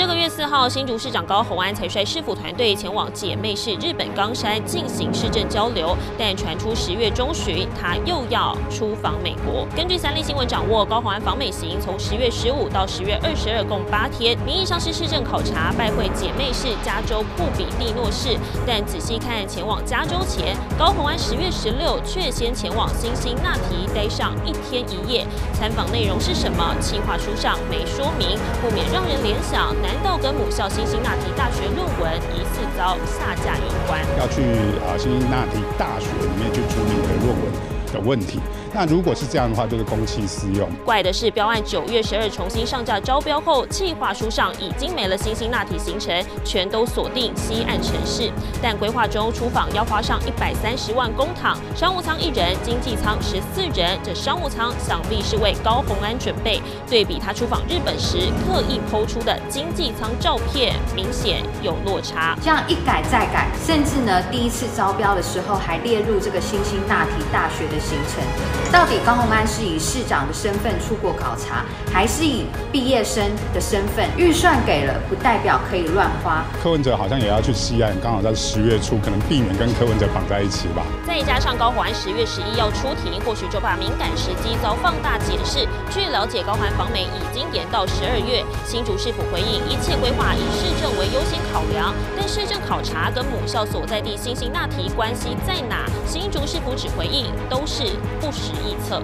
这个月四号，新竹市长高虹安才率市府团队前往姐妹市日本冈山进行市政交流，但传出十月中旬他又要出访美国。根据三立新闻掌握，高虹安访美行从十月十五到十月二十二共八天，名义上是市政考察，拜会姐妹市加州库比蒂诺市，但仔细看前往加州前，高虹安十月十六却先前往新兴那提待上一天一夜。参访内容是什么？计划书上没说明，不免让人联想。难道跟母校辛辛那提大学论文疑似遭下架有关？要去啊辛辛那提大学里面去处理你的论文的问题。那如果是这样的话，就是公器私用。怪的是，标案九月十二重新上架招标后，计划书上已经没了新兴那提行程，全都锁定西岸城市。但规划中出访要花上一百三十万公帑，商务舱一人，经济舱十四人。这商务舱想必是为高红安准备。对比他出访日本时刻意抛出的经济舱照片，明显有落差。这样一改再改，甚至呢，第一次招标的时候还列入这个新兴那提大学的行程。到底高鸿安是以市长的身份出国考察，还是以毕业生的身份？预算给了，不代表可以乱花。柯文哲好像也要去西岸，刚好在十月初，可能避免跟柯文哲绑在一起吧。再加上高鸿安十月十一要出庭，或许就怕敏感时机遭放大解释。据了解，高鸿安访美已经延到十二月。新竹市府回应，一切规划以市政为优先考量，但市政考察跟母校所在地新兴那提关系在哪？新竹市府只回应都是不实。臆测。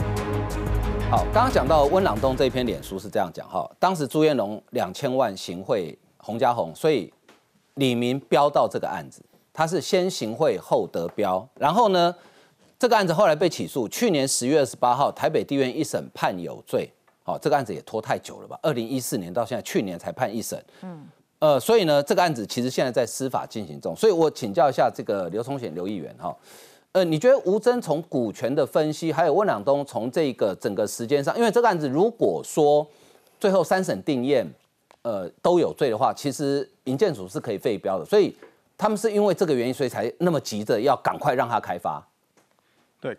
好，刚刚讲到温朗东这篇脸书是这样讲哈，当时朱彦龙两千万行贿洪家宏，所以李明标到这个案子，他是先行贿后得标，然后呢，这个案子后来被起诉，去年十月二十八号台北地院一审判有罪，好，这个案子也拖太久了吧？二零一四年到现在，去年才判一审，嗯，呃，所以呢，这个案子其实现在在司法进行中，所以我请教一下这个刘崇显刘议员哈。呃，你觉得吴征从股权的分析，还有温良东从这个整个时间上，因为这个案子如果说最后三审定验，呃都有罪的话，其实营建署是可以废标的，所以他们是因为这个原因，所以才那么急着要赶快让他开发。对，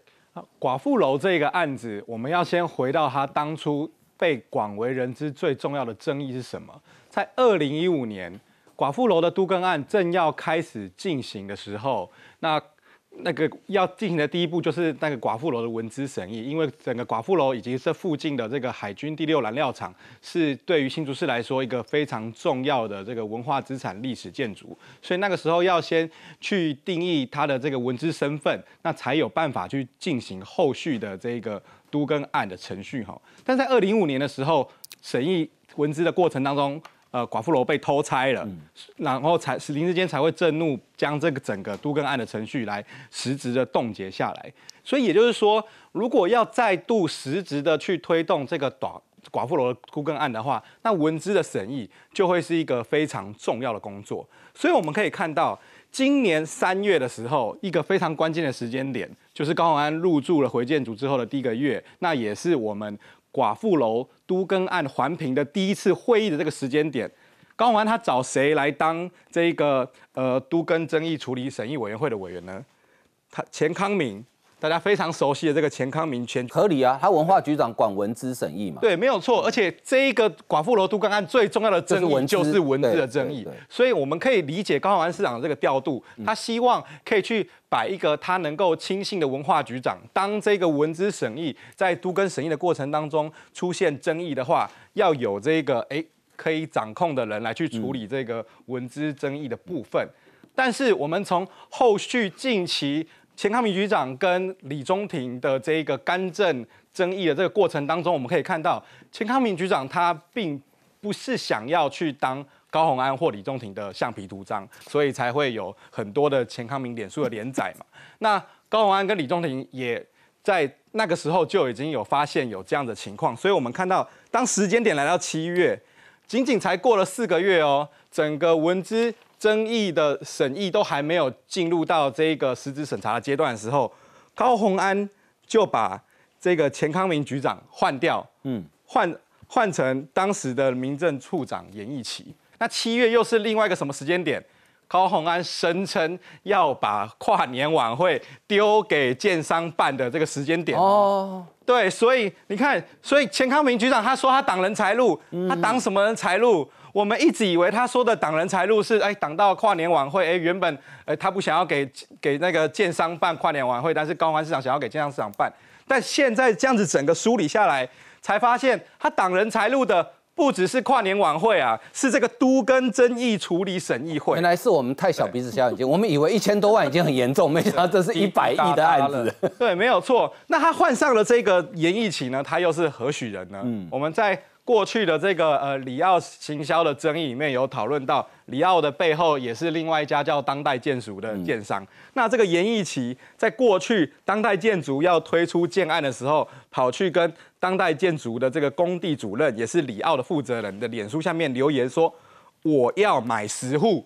寡妇楼这个案子，我们要先回到他当初被广为人知最重要的争议是什么？在二零一五年，寡妇楼的都更案正要开始进行的时候，那那个要进行的第一步就是那个寡妇楼的文资审议，因为整个寡妇楼以及这附近的这个海军第六燃料厂是对于新竹市来说一个非常重要的这个文化资产历史建筑，所以那个时候要先去定义它的这个文资身份，那才有办法去进行后续的这个都跟案的程序哈。但在二零一五年的时候，审议文资的过程当中。呃，寡妇楼被偷拆了，然后才是林志坚才会震怒，将这个整个都更案的程序来实质的冻结下来。所以也就是说，如果要再度实质的去推动这个寡寡妇楼的都更案的话，那文资的审议就会是一个非常重要的工作。所以我们可以看到，今年三月的时候，一个非常关键的时间点，就是高鸿安入住了回建组之后的第一个月，那也是我们。寡妇楼都更案环评的第一次会议的这个时间点，高宏安他找谁来当这个呃都更争议处理审议委员会的委员呢？他钱康敏。大家非常熟悉的这个钱康明，圈合理啊，他文化局长管文资审议嘛，对，没有错。而且这一个寡妇楼都更案最重要的争议就是文字的争议，所以我们可以理解高雄安市长的这个调度，他希望可以去摆一个他能够亲信的文化局长，当这个文资审议在都更审议的过程当中出现争议的话，要有这个哎可以掌控的人来去处理这个文资争议的部分。但是我们从后续近期。钱康明局长跟李中庭的这一个干政争议的这个过程当中，我们可以看到，钱康明局长他并不是想要去当高鸿安或李中庭的橡皮图章，所以才会有很多的钱康明脸书的连载嘛。那高鸿安跟李中庭也在那个时候就已经有发现有这样的情况，所以我们看到，当时间点来到七月，仅仅才过了四个月哦，整个文资。争议的审议都还没有进入到这个实质审查的阶段的时候，高鸿安就把这个钱康明局长换掉，嗯，换换成当时的民政处长严义奇。那七月又是另外一个什么时间点？高鸿安声称要把跨年晚会丢给建商办的这个时间点哦，对，所以你看，所以钱康明局长他说他挡人财路，他挡什么人财路？我们一直以为他说的挡人财路是，哎，挡到跨年晚会，哎，原本，哎，他不想要给给那个建商办跨年晚会，但是高安市长想要给建商市场办，但现在这样子整个梳理下来，才发现他挡人财路的不只是跨年晚会啊，是这个都跟争议处理审议会。原来是我们太小鼻子小眼睛，我们以为一千多万已经很严重，没想到这是 一百亿的案子。对，没有错。那他换上了这个严议期呢，他又是何许人呢？嗯，我们在。过去的这个呃里奥行销的争议里面有讨论到，里奥的背后也是另外一家叫当代建筑的建商。那这个严义奇在过去当代建筑要推出建案的时候，跑去跟当代建筑的这个工地主任，也是里奥的负责人的脸书下面留言说，我要买十户。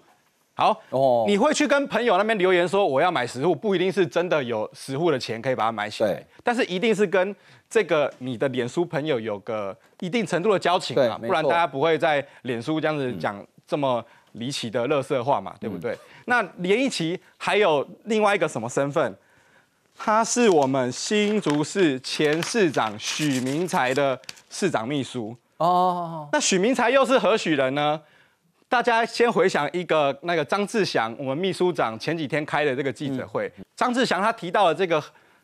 好哦，你会去跟朋友那边留言说我要买十户，不一定是真的有十户的钱可以把它买起来，但是一定是跟这个你的脸书朋友有个一定程度的交情啊，不然大家不会在脸书这样子讲这么离奇的乐色话嘛，对不对？那连一奇还有另外一个什么身份？他是我们新竹市前市长许明才的市长秘书哦。那许明才又是何许人呢？大家先回想一个那个张志祥，我们秘书长前几天开的这个记者会，张志祥他提到了这个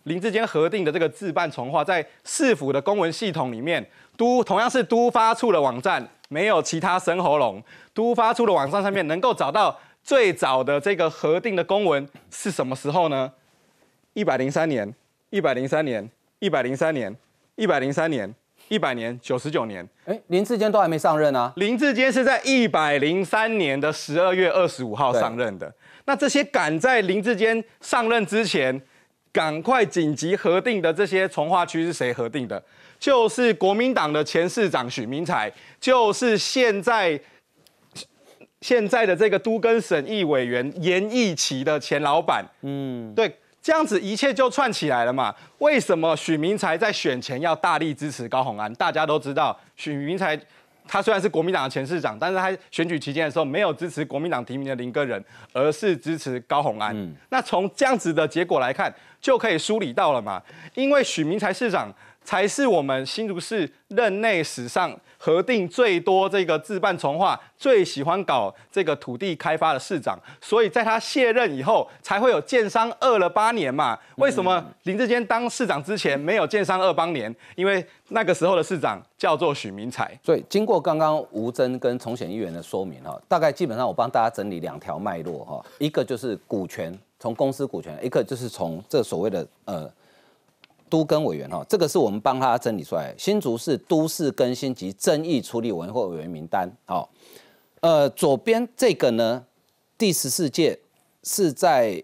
林志坚核定的这个自办重划，在市府的公文系统里面，都同样是都发处的网站，没有其他生喉咙，都发处的网站上面能够找到最早的这个核定的公文是什么时候呢？一百零三年，一百零三年，一百零三年，一百零三年。一百年九十九年，哎，林志坚都还没上任啊。林志坚是在一百零三年的十二月二十五号上任的。那这些赶在林志坚上任之前，赶快紧急核定的这些从化区是谁核定的？就是国民党的前市长许明才，就是现在现在的这个都更审议委员严义奇的前老板。嗯，对。这样子一切就串起来了嘛？为什么许明才在选前要大力支持高鸿安？大家都知道，许明才他虽然是国民党的前市长，但是他选举期间的时候没有支持国民党提名的林根仁，而是支持高鸿安。那从这样子的结果来看，就可以梳理到了嘛？因为许明才市长才是我们新竹市任内史上。核定最多这个自办从化，最喜欢搞这个土地开发的市长，所以在他卸任以后，才会有建商饿了八年嘛？为什么林志坚当市长之前没有建商二八年？因为那个时候的市长叫做许明才。所以经过刚刚吴征跟重选议员的说明哈，大概基本上我帮大家整理两条脉络哈，一个就是股权从公司股权，一个就是从这所谓的呃。都更委员哈，这个是我们帮他整理出来。新竹市都市更新及争议处理委员会委员名单，好，呃，左边这个呢，第十四届是在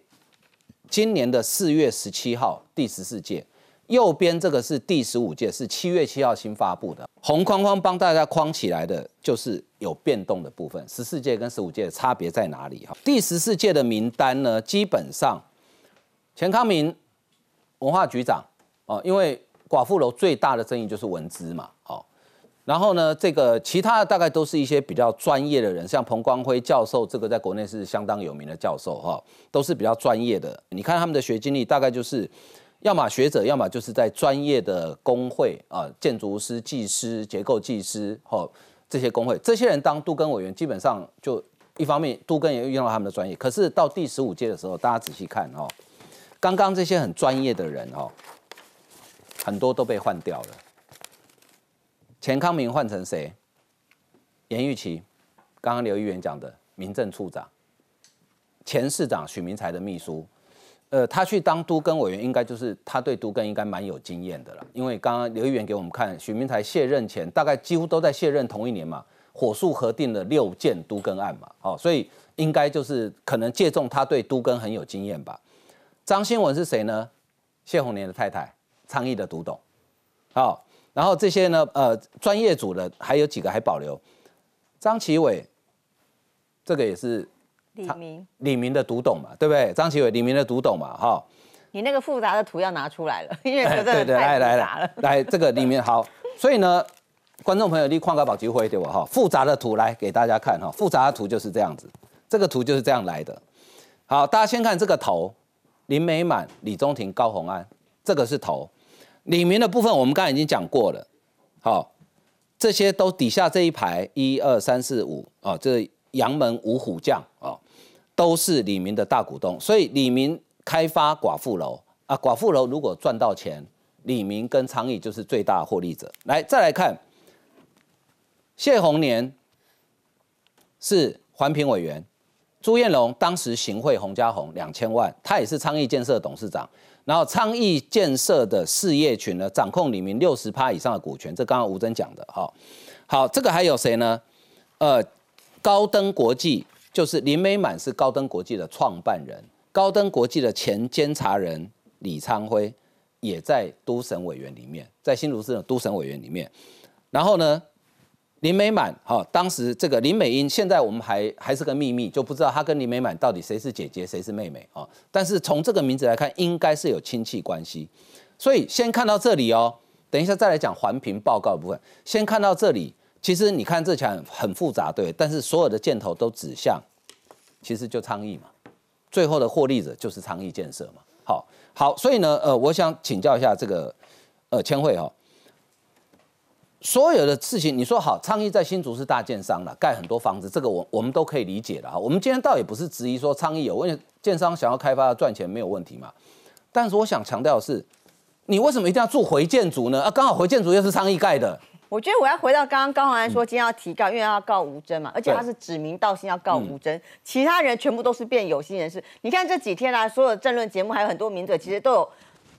今年的四月十七号，第十四届。右边这个是第十五届，是七月七号新发布的。红框框帮大家框起来的，就是有变动的部分。十四届跟十五届的差别在哪里？哈，第十四届的名单呢，基本上钱康明文化局长。哦，因为寡妇楼最大的争议就是文资嘛，哦，然后呢，这个其他的大概都是一些比较专业的人，像彭光辉教授，这个在国内是相当有名的教授哈，都是比较专业的。你看他们的学经历，大概就是要么学者，要么就是在专业的工会啊，建筑师、技师、结构技师，哈，这些工会，这些人当杜根委员，基本上就一方面杜根也用到他们的专业。可是到第十五届的时候，大家仔细看哦，刚刚这些很专业的人哦。很多都被换掉了。钱康明换成谁？严玉琪，刚刚刘议员讲的民政处长，前市长许明才的秘书。呃，他去当都更委员，应该就是他对都更应该蛮有经验的了。因为刚刚刘议员给我们看，许明才卸任前，大概几乎都在卸任同一年嘛，火速核定了六件都更案嘛，哦，所以应该就是可能借重他对都更很有经验吧。张新文是谁呢？谢宏年的太太。倡议的独董，好，然后这些呢，呃，专业组的还有几个还保留。张启伟，这个也是李明，李明的读懂嘛，对不对？张启伟、李明的读懂嘛，哈。你那个复杂的图要拿出来了，因为真的太复杂了。来，这个里面好，所以呢，观众朋友，你矿个宝机会对我哈，复杂的图来给大家看哈，复杂的图就是这样子，这个图就是这样来的。好，大家先看这个头，林美满、李宗廷、高红安，这个是头。李明的部分我们刚才已经讲过了，好，这些都底下这一排一二三四五啊，这杨门五虎将啊，都是李明的大股东，所以李明开发寡妇楼啊，寡妇楼如果赚到钱，李明跟昌邑就是最大获利者。来，再来看谢宏年是环评委员，朱彦龙当时行贿洪家宏两千万，他也是昌邑建设董事长。然后昌邑建设的事业群呢，掌控李明六十趴以上的股权，这刚刚吴征讲的哈。好，这个还有谁呢？呃，高登国际就是林美满是高登国际的创办人，高登国际的前监察人李昌辉也在都审委员里面，在新竹市的都审委员里面。然后呢？林美满，哈，当时这个林美英，现在我们还还是个秘密，就不知道她跟林美满到底谁是姐姐，谁是妹妹哦？但是从这个名字来看，应该是有亲戚关系。所以先看到这里哦，等一下再来讲环评报告部分。先看到这里，其实你看这墙很复杂，对，但是所有的箭头都指向，其实就昌邑嘛，最后的获利者就是昌邑建设嘛。好，好，所以呢，呃，我想请教一下这个，呃，千惠哈。所有的事情，你说好，昌邑在新竹是大建商了，盖很多房子，这个我我们都可以理解的哈。我们今天倒也不是质疑说昌邑有问，建商想要开发赚钱没有问题嘛。但是我想强调的是，你为什么一定要住回建筑呢？啊，刚好回建筑又是昌邑盖的。我觉得我要回到刚刚高宏安说今天要提告，因为要告吴征嘛，而且他是指名道姓要告吴征，其他人全部都是变有心人士。你看这几天啊，所有的政论节目还有很多名嘴，其实都有。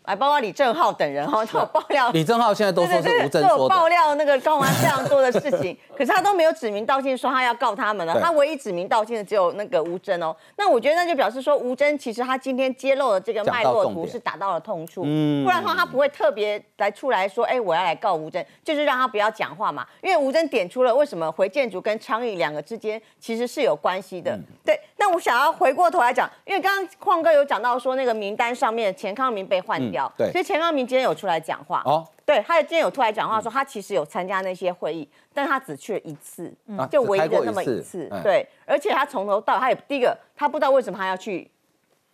哎，包括李正浩等人 哈，都有爆料。李正浩现在都说是吴征说的。爆料那个高安非常多的事情，可是他都没有指名道姓说他要告他们了。他唯一指名道姓的只有那个吴征哦。那我觉得那就表示说，吴征其实他今天揭露的这个脉络图是打到了痛处。嗯。不然的话，他不会特别来出来说，哎，我要来告吴征，就是让他不要讲话嘛。因为吴征点出了为什么回建筑跟昌邑两个之间其实是有关系的。对。那我想要回过头来讲，因为刚刚矿哥有讲到说那个名单上面钱康明被换所以钱康明今天有出来讲话。哦，对，他今天有出来讲话说他其实有参加那些会议，但他只去了一次，就唯一的那么一次，对，而且他从头到他也第一个他不知道为什么他要去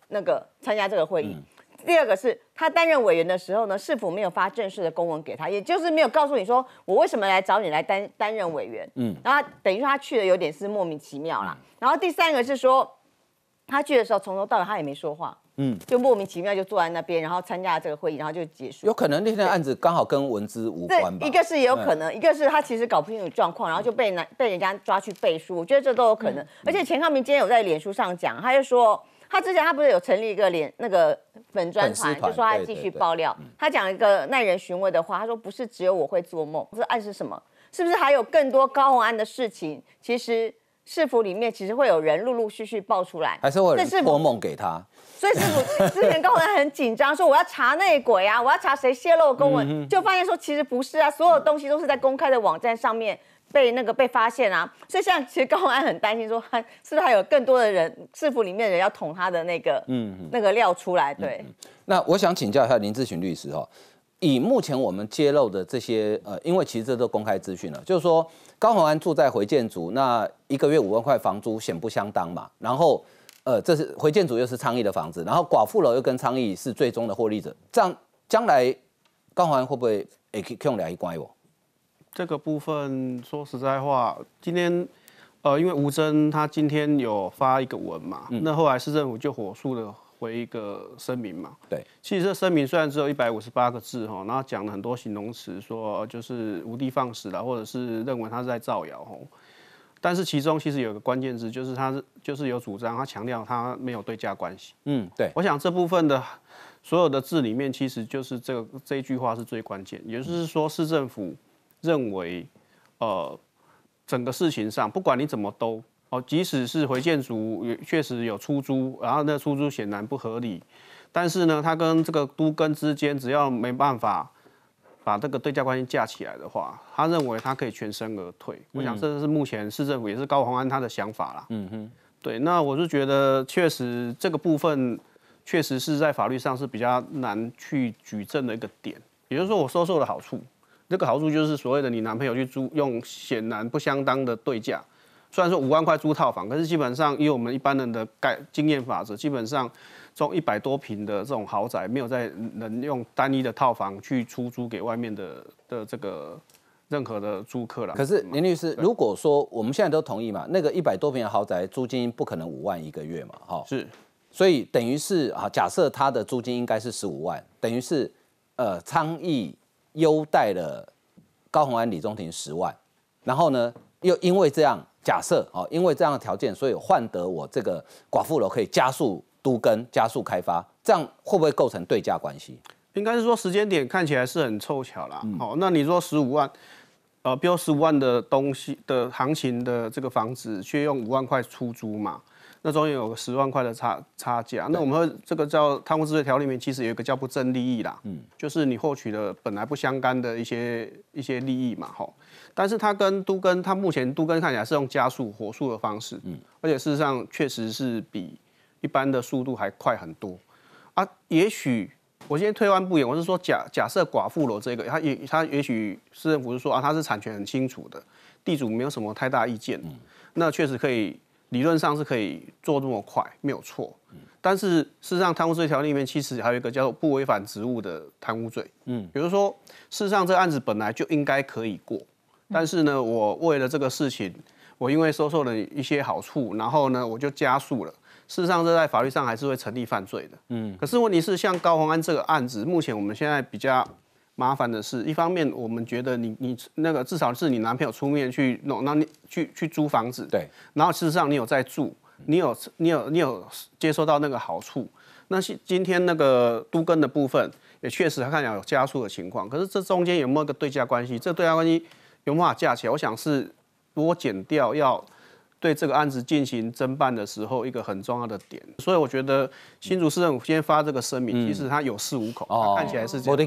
那个参加这个会议，第二个是他担任委员的时候呢，是否没有发正式的公文给他，也就是没有告诉你说我为什么来找你来担担任委员，嗯，然后等于说他去的有点是莫名其妙啦，然后第三个是说他去的时候从头到尾他也没说话。嗯，就莫名其妙就坐在那边，然后参加这个会议，然后就结束。有可能那天案子刚好跟文资无关吧？一个是也有可能，一个是他其实搞不清楚状况，然后就被拿被人家抓去背书。我觉得这都有可能。而且钱康明今天有在脸书上讲，他就说他之前他不是有成立一个脸那个粉专团，就说他继续爆料。他讲一个耐人寻味的话，他说不是只有我会做梦，是暗示什么？是不是还有更多高红安的事情？其实市府里面其实会有人陆陆续续爆出来，还是会有人托梦给他？所以师傅之前高文很紧张，说我要查内鬼啊，我要查谁泄露公文，就发现说其实不是啊，所有东西都是在公开的网站上面被那个被发现啊。所以现在其实高文安很担心，说是不是还有更多的人市府里面的人要捅他的那个嗯那个料出来？对。那我想请教一下林志群律师哈，以目前我们揭露的这些呃，因为其实这都公开资讯了，就是说高宏安住在回建族，那一个月五万块房租显不相当嘛，然后。呃，这是回建组又是昌邑的房子，然后寡妇楼又跟昌邑是最终的获利者，这样将来高环会不会也可以用两亿关我？这个部分说实在话，今天呃，因为吴征他今天有发一个文嘛，那后来市政府就火速的回一个声明嘛。对，其实这声明虽然只有一百五十八个字哈，然后讲了很多形容词，说就是无的放矢了，或者是认为他是在造谣吼。但是其中其实有个关键字，就是他是就是有主张，他强调他没有对价关系。嗯，对。我想这部分的所有的字里面，其实就是这个这一句话是最关键。也就是说，市政府认为，呃，整个事情上，不管你怎么都哦，即使是回建筑确实有出租，然后那出租显然不合理，但是呢，他跟这个都跟之间，只要没办法。把这个对价关系架起来的话，他认为他可以全身而退。我想这是目前市政府也是高鸿安他的想法啦。嗯哼，对，那我是觉得确实这个部分确实是在法律上是比较难去举证的一个点。也就是说，我收受的好处，这个好处就是所谓的你男朋友去租用显然不相当的对价，虽然说五万块租套房，可是基本上以我们一般人的概经验法则，基本上。这种一百多平的这种豪宅，没有在能用单一的套房去出租给外面的的这个任何的租客了。可是林律师，如果说我们现在都同意嘛，那个一百多平的豪宅租金不可能五万一个月嘛，哈，是，所以等于是啊，假设他的租金应该是十五万，等于是呃昌邑优待了高鸿安、李宗廷十万，然后呢，又因为这样假设哦，因为这样的条件，所以换得我这个寡妇楼可以加速都跟、加速开发，这样会不会构成对价关系？应该是说时间点看起来是很凑巧啦。好，那你说十五万，呃，标十五万的东西的行情的这个房子，却用五万块出租嘛？那中间有个十万块的差差价。那我们会这个叫贪污治罪条里面，其实有一个叫不正利益啦。嗯，就是你获取的本来不相干的一些一些利益嘛。吼，但是它跟都跟它目前都跟看起来是用加速火速的方式。嗯，而且事实上确实是比一般的速度还快很多啊。也许。我今天退万不言，我是说假假设寡妇楼这个，他也他也许市政府是说啊，他是产权很清楚的，地主没有什么太大意见，那确实可以理论上是可以做这么快，没有错。但是事实上，贪污罪条例里面其实还有一个叫做不违反职务的贪污罪。嗯，比如说事实上这个案子本来就应该可以过，但是呢，我为了这个事情，我因为收受了一些好处，然后呢，我就加速了。事实上，这在法律上还是会成立犯罪的。嗯，可是问题是，像高鸿安这个案子，目前我们现在比较麻烦的是，一方面我们觉得你你那个至少是你男朋友出面去弄，那你去去租房子，对，然后事实上你有在住，你有你有你有接收到那个好处，那今天那个都根的部分也确实看起来有加速的情况，可是这中间有没有个对价关系？这对价关系有没有法架起来？我想是如果减掉要。对这个案子进行侦办的时候，一个很重要的点，所以我觉得新竹市政府今天发这个声明，其实他有恃无恐，看起来是这样。我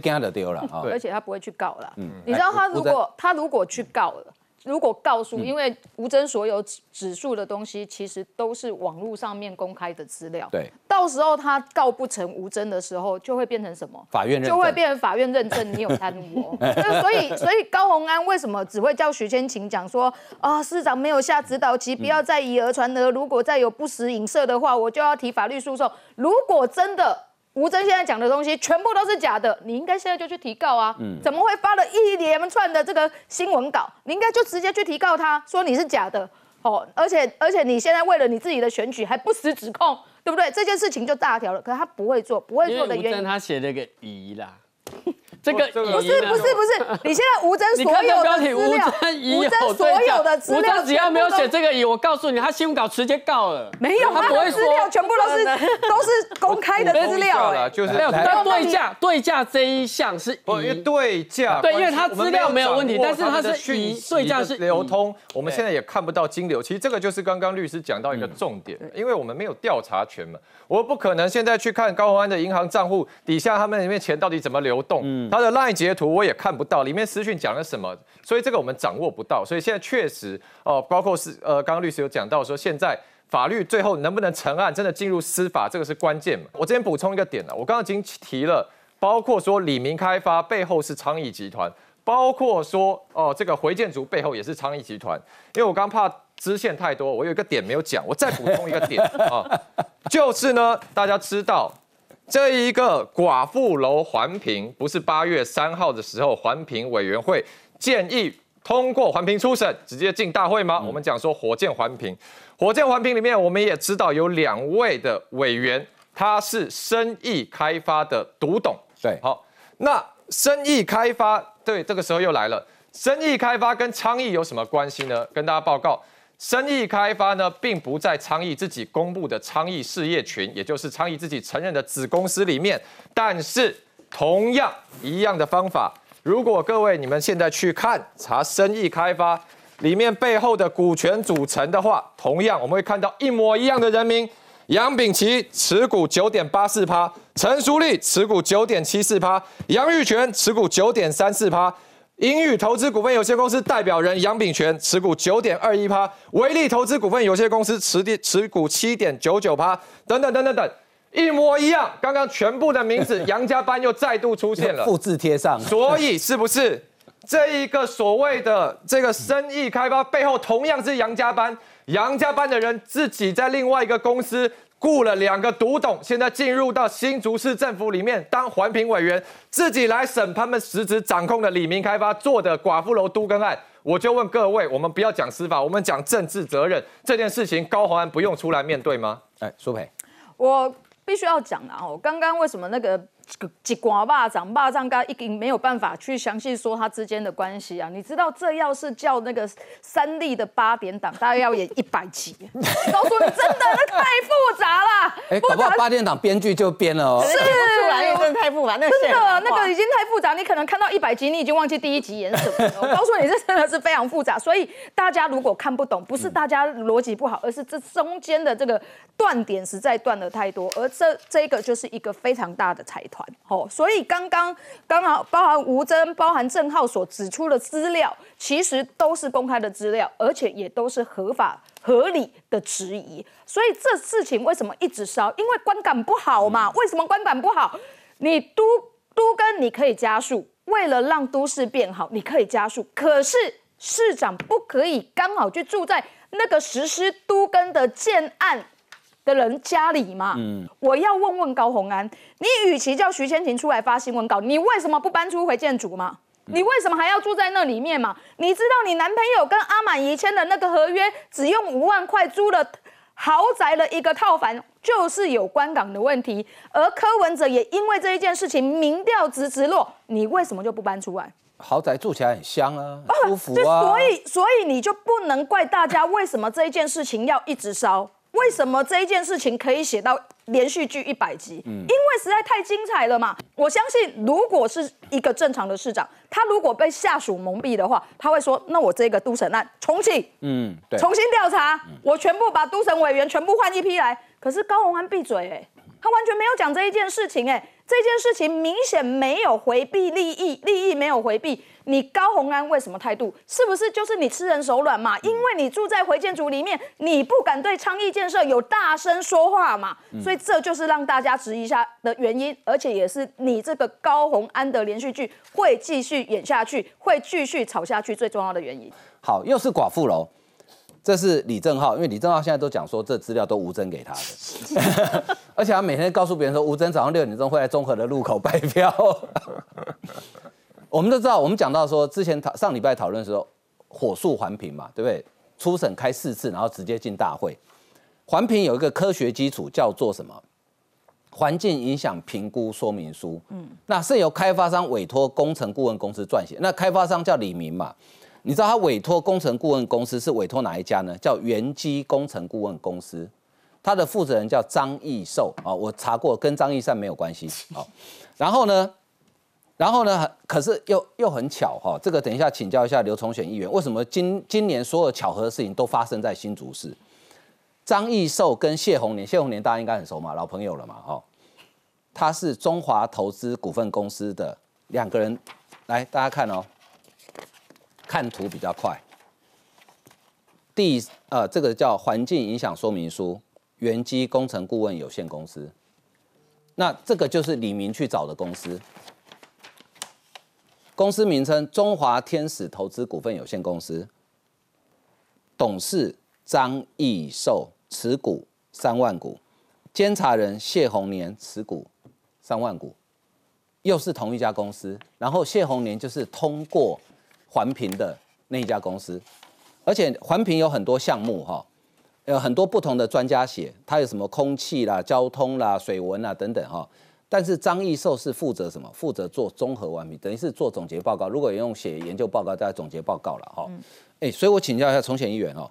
了，而且他不会去告了。你知道他如果他如果去告了。如果告诉，因为吴征所有指指数的东西，其实都是网络上面公开的资料。对，到时候他告不成吴征的时候，就会变成什么？法院就会变成法院认证你有贪污。所以，所以高鸿安为什么只会叫徐千晴讲说啊，市长没有下指导期，不要再以讹传讹，如果再有不实影射的话，我就要提法律诉讼。如果真的。吴征现在讲的东西全部都是假的，你应该现在就去提告啊！怎么会发了一连串的这个新闻稿？你应该就直接去提告他，说你是假的哦！而且而且你现在为了你自己的选举还不实指控，对不对？这件事情就大条了。可是他不会做，不会做的原因，他写了个疑啦。这个不是不是不是，你现在吴征所有的资料，吴征所有的资料，吴征只要没有写这个乙，我告诉你，他新闻稿直接告了。没有，他不会资料全部都是 都是公开的资料了，就是没有对价对价这一项是乙对价，对，因为他资料没有问题，但是他是乙对价是流通，我们现在也看不到金流。其实这个就是刚刚律师讲到一个重点，因为我们没有调查权嘛，我不可能现在去看高宏安的银行账户底下他们里面钱到底怎么流动。他的 LINE 截图我也看不到，里面私讯讲了什么，所以这个我们掌握不到。所以现在确实哦，包括是呃，刚刚律师有讲到说，现在法律最后能不能成案，真的进入司法，这个是关键嘛？我这边补充一个点了，我刚刚已经提了，包括说李明开发背后是昌邑集团，包括说哦，这个回建筑背后也是昌邑集团。因为我刚怕支线太多，我有一个点没有讲，我再补充一个点啊，就是呢，大家知道。这一个寡妇楼环评，不是八月三号的时候环评委员会建议通过环评初审，直接进大会吗？我们讲说火箭环评，火箭环评里面我们也知道有两位的委员，他是生意开发的独董。对，好，那生意开发，对，这个时候又来了，生意开发跟昌邑有什么关系呢？跟大家报告。生意开发呢，并不在昌邑自己公布的昌邑事业群，也就是昌邑自己承认的子公司里面。但是，同样一样的方法，如果各位你们现在去看查生意开发里面背后的股权组成的话，同样我们会看到一模一样的人名：杨炳奇持股九点八四趴，陈淑丽持股九点七四趴，杨玉泉持股九点三四趴。英宇投资股份有限公司代表人杨炳全持股九点二一趴，维利投资股份有限公司持地持股七点九九趴，等等等等等，一模一样。刚刚全部的名字，杨家班又再度出现了，复制贴上。所以是不是这一个所谓的这个生意开发背后同样是杨家班？杨家班的人自己在另外一个公司。雇了两个独董，现在进入到新竹市政府里面当环评委员，自己来审他们实质掌控的李明开发做的寡妇楼都更案。我就问各位，我们不要讲司法，我们讲政治责任这件事情，高鸿安不用出来面对吗？哎，苏培，我必须要讲啊，哦，刚刚为什么那个？几寡霸掌，霸掌刚已经没有办法去详细说他之间的关系啊！你知道这要是叫那个三立的八点档，大概要演一百集。告诉你，真的那太复杂了。哎，搞不好八点档编剧就编了哦。是，出来真的太复杂，那真的那个已经太复杂，你可能看到一百集，你已经忘记第一集演什么了。我告诉你，这真的是非常复杂。所以大家如果看不懂，不是大家逻辑不好，而是这中间的这个断点实在断的太多，而这这个就是一个非常大的财团。哦，所以刚刚刚好包含吴征、包含郑浩所指出的资料，其实都是公开的资料，而且也都是合法合理的质疑。所以这事情为什么一直烧？因为观感不好嘛。为什么观感不好？你都都跟你可以加速，为了让都市变好，你可以加速。可是市长不可以刚好就住在那个实施都跟的建案。的人家里嘛，嗯，我要问问高鸿安，你与其叫徐千晴出来发新闻稿，你为什么不搬出回建筑嘛？你为什么还要住在那里面嘛？你知道你男朋友跟阿满姨签的那个合约，只用五万块租了豪宅的一个套房，就是有关港的问题。而柯文哲也因为这一件事情，民调直直落，你为什么就不搬出来？豪宅住起来很香啊，舒服啊。所以，所以你就不能怪大家为什么这一件事情要一直烧。为什么这一件事情可以写到连续剧一百集？嗯，因为实在太精彩了嘛。我相信，如果是一个正常的市长，他如果被下属蒙蔽的话，他会说：“那我这个都审案重启，嗯，对，重新调查，我全部把都审委员全部换一批来。”可是高鸿安闭嘴，哎，他完全没有讲这一件事情，哎，这件事情明显没有回避利益，利益没有回避。你高鸿安为什么态度？是不是就是你吃人手软嘛？因为你住在回建筑里面，你不敢对昌邑建设有大声说话嘛？所以这就是让大家质疑一下的原因，而且也是你这个高鸿安的连续剧会继续演下去，会继续吵下去最重要的原因。好，又是寡妇楼，这是李正浩，因为李正浩现在都讲说这资料都吴征给他的，而且他每天告诉别人说吴征早上六点钟会在综合的路口拜票。我们都知道，我们讲到说，之前讨上礼拜讨论的时候，火速环评嘛，对不对？初审开四次，然后直接进大会。环评有一个科学基础，叫做什么？环境影响评估说明书。嗯，那是由开发商委托工程顾问公司撰写。那开发商叫李明嘛？你知道他委托工程顾问公司是委托哪一家呢？叫元基工程顾问公司。他的负责人叫张义寿啊，我查过，跟张义善没有关系。好，然后呢？然后呢？可是又又很巧哈，这个等一下请教一下刘崇选议员，为什么今今年所有巧合的事情都发生在新竹市？张义寿跟谢宏年，谢宏年大家应该很熟嘛，老朋友了嘛，哈。他是中华投资股份公司的两个人，来大家看哦，看图比较快。第呃，这个叫环境影响说明书，元基工程顾问有限公司，那这个就是李明去找的公司。公司名称：中华天使投资股份有限公司。董事张义寿持股三万股，监察人谢宏年持股三万股，又是同一家公司。然后谢宏年就是通过环评的那一家公司，而且环评有很多项目哈，有很多不同的专家写，它有什么空气啦、交通啦、水文啦等等哈。但是张义寿是负责什么？负责做综合完毕，等于是做总结报告。如果用写研究报告，大家总结报告了哈。哎，所以我请教一下重选议员哦，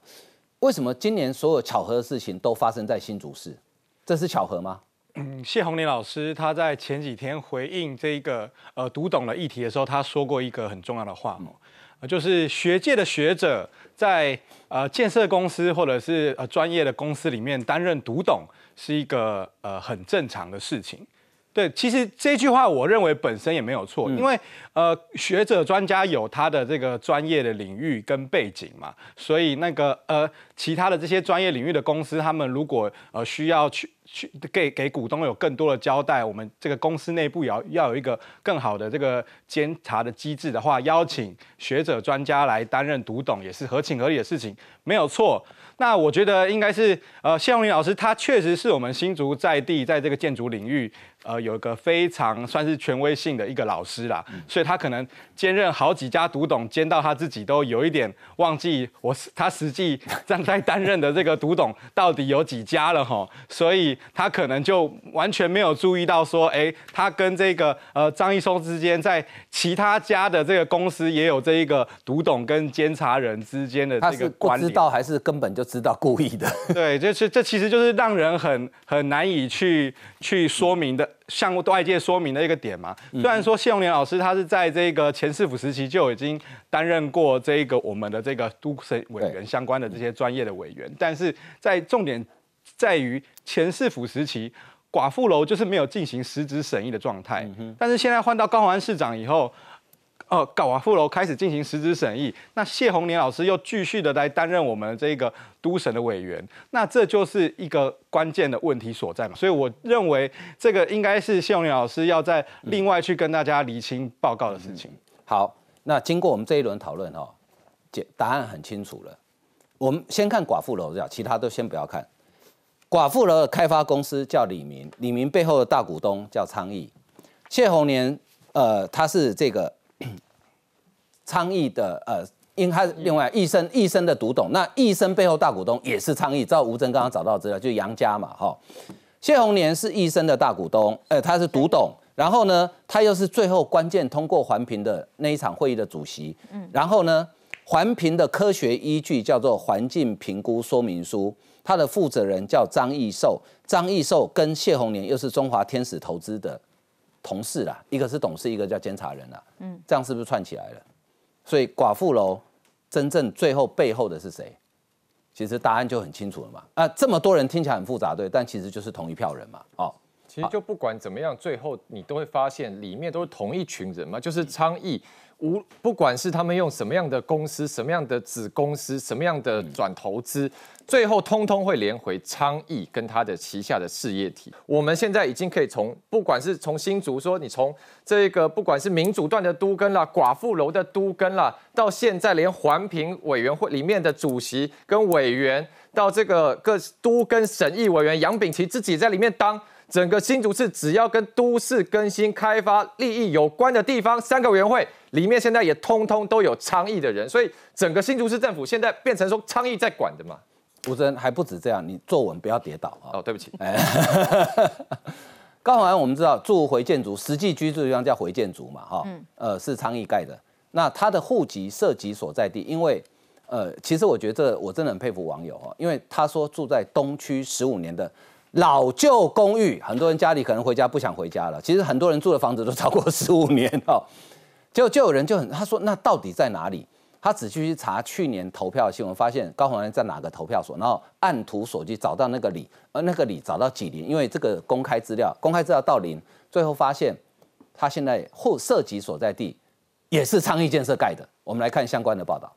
为什么今年所有巧合的事情都发生在新竹市？这是巧合吗？嗯，谢宏林老师他在前几天回应这个呃读懂了议题的时候，他说过一个很重要的话哦，就是学界的学者在呃建设公司或者是呃专业的公司里面担任读懂是一个呃很正常的事情。对，其实这句话我认为本身也没有错，因为呃学者专家有他的这个专业的领域跟背景嘛，所以那个呃其他的这些专业领域的公司，他们如果呃需要去去给给股东有更多的交代，我们这个公司内部要要有一个更好的这个监察的机制的话，邀请学者专家来担任独董也是合情合理的事情，没有错。那我觉得应该是呃谢永林老师，他确实是我们新竹在地在这个建筑领域。呃，有一个非常算是权威性的一个老师啦，所以他可能兼任好几家独董，兼到他自己都有一点忘记我他实际正在担任的这个独董 到底有几家了哈，所以他可能就完全没有注意到说，哎，他跟这个呃张一松之间在其他家的这个公司也有这一个独董跟监察人之间的这个关系，知道还是根本就知道故意的？对，就是这其实就是让人很很难以去去说明的。向外界说明的一个点嘛，虽然说谢永年老师他是在这个前市府时期就已经担任过这个我们的这个都审委员相关的这些专业的委员，但是在重点在于前市府时期寡妇楼就是没有进行实质审议的状态，但是现在换到高雄安市长以后。哦，寡妇楼开始进行实质审议，那谢宏年老师又继续的来担任我们这个都审的委员，那这就是一个关键的问题所在嘛。所以我认为这个应该是谢宏年老师要在另外去跟大家厘清报告的事情。好，那经过我们这一轮讨论哦，解答案很清楚了。我们先看寡妇楼，这样其他都先不要看。寡妇楼的开发公司叫李明，李明背后的大股东叫昌邑，谢宏年，呃，他是这个。昌邑的呃，因他另外益生益生的独董，那益生背后大股东也是昌邑。照吴征刚刚找到资料，就杨家嘛，哈。谢宏年是益生的大股东，呃，他是独董，然后呢，他又是最后关键通过环评的那一场会议的主席，嗯，然后呢，环评的科学依据叫做环境评估说明书，他的负责人叫张义寿，张义寿跟谢宏年又是中华天使投资的。同事啦，一个是董事，一个叫监察人啦。嗯，这样是不是串起来了？所以寡妇楼真正最后背后的是谁？其实答案就很清楚了嘛。啊，这么多人听起来很复杂，对，但其实就是同一票人嘛。哦，其实就不管怎么样，最后你都会发现里面都是同一群人嘛，就是昌邑。无不管是他们用什么样的公司、什么样的子公司、什么样的转投资，最后通通会连回昌邑跟他的旗下的事业体。我们现在已经可以从不管是从新竹说，你从这个不管是民主段的都根啦、寡妇楼的都根啦，到现在连环评委员会里面的主席跟委员，到这个各都跟审议委员杨炳奇自己在里面当。整个新竹市只要跟都市更新开发利益有关的地方，三个委员会里面现在也通通都有倡议的人，所以整个新竹市政府现在变成说倡议在管的嘛。吴真还不止这样，你坐稳不要跌倒啊！哦，对不起。高雄安我们知道住回建筑，实际居住地方叫回建筑嘛，哈，呃是倡议盖的。那他的户籍涉及所在地，因为呃，其实我觉得我真的很佩服网友哦，因为他说住在东区十五年的。老旧公寓，很多人家里可能回家不想回家了。其实很多人住的房子都超过十五年哦。就就有人就很他说那到底在哪里？他仔细去查去年投票的新闻，发现高雄人在哪个投票所，然后按图索骥找到那个里，而那个里找到几零，因为这个公开资料，公开资料到零，最后发现他现在或涉及所在地也是昌邑建设盖的。我们来看相关的报道。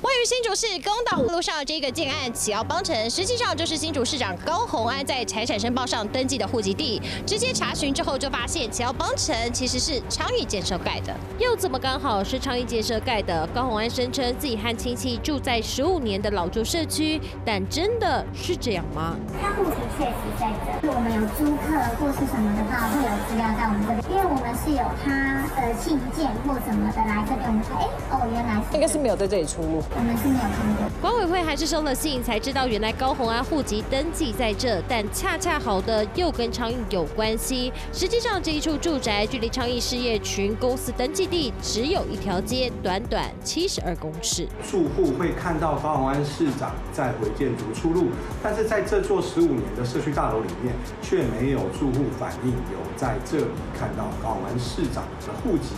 位于新竹市公道路上这个建案启耀邦城，实际上就是新竹市长高鸿安在财产申报上登记的户籍地。直接查询之后，就发现启耀邦城其实是昌邑建设盖的。又怎么刚好是昌邑建设盖的？高鸿安声称自己和亲戚住在十五年的老旧社区，但真的是这样吗？他户籍确实在这。我们有租客或是什么的话，会有资料在我们这边，因为我们是有他的信件或什么的来这边。哎，哦，原来应该是没有在这里出入。我们是没有看过。管委会还是收了信才知道，原来高鸿安户籍登记在这，但恰恰好的又跟昌邑有关系。实际上，这一处住宅距离昌邑事业群公司登记地只有一条街，短短七十二公尺。住户会看到高鸿安市长在回建筑出入，但是在这座十五年的社区大楼里面，却没有住户反映有在这里看到高红安市长的户籍，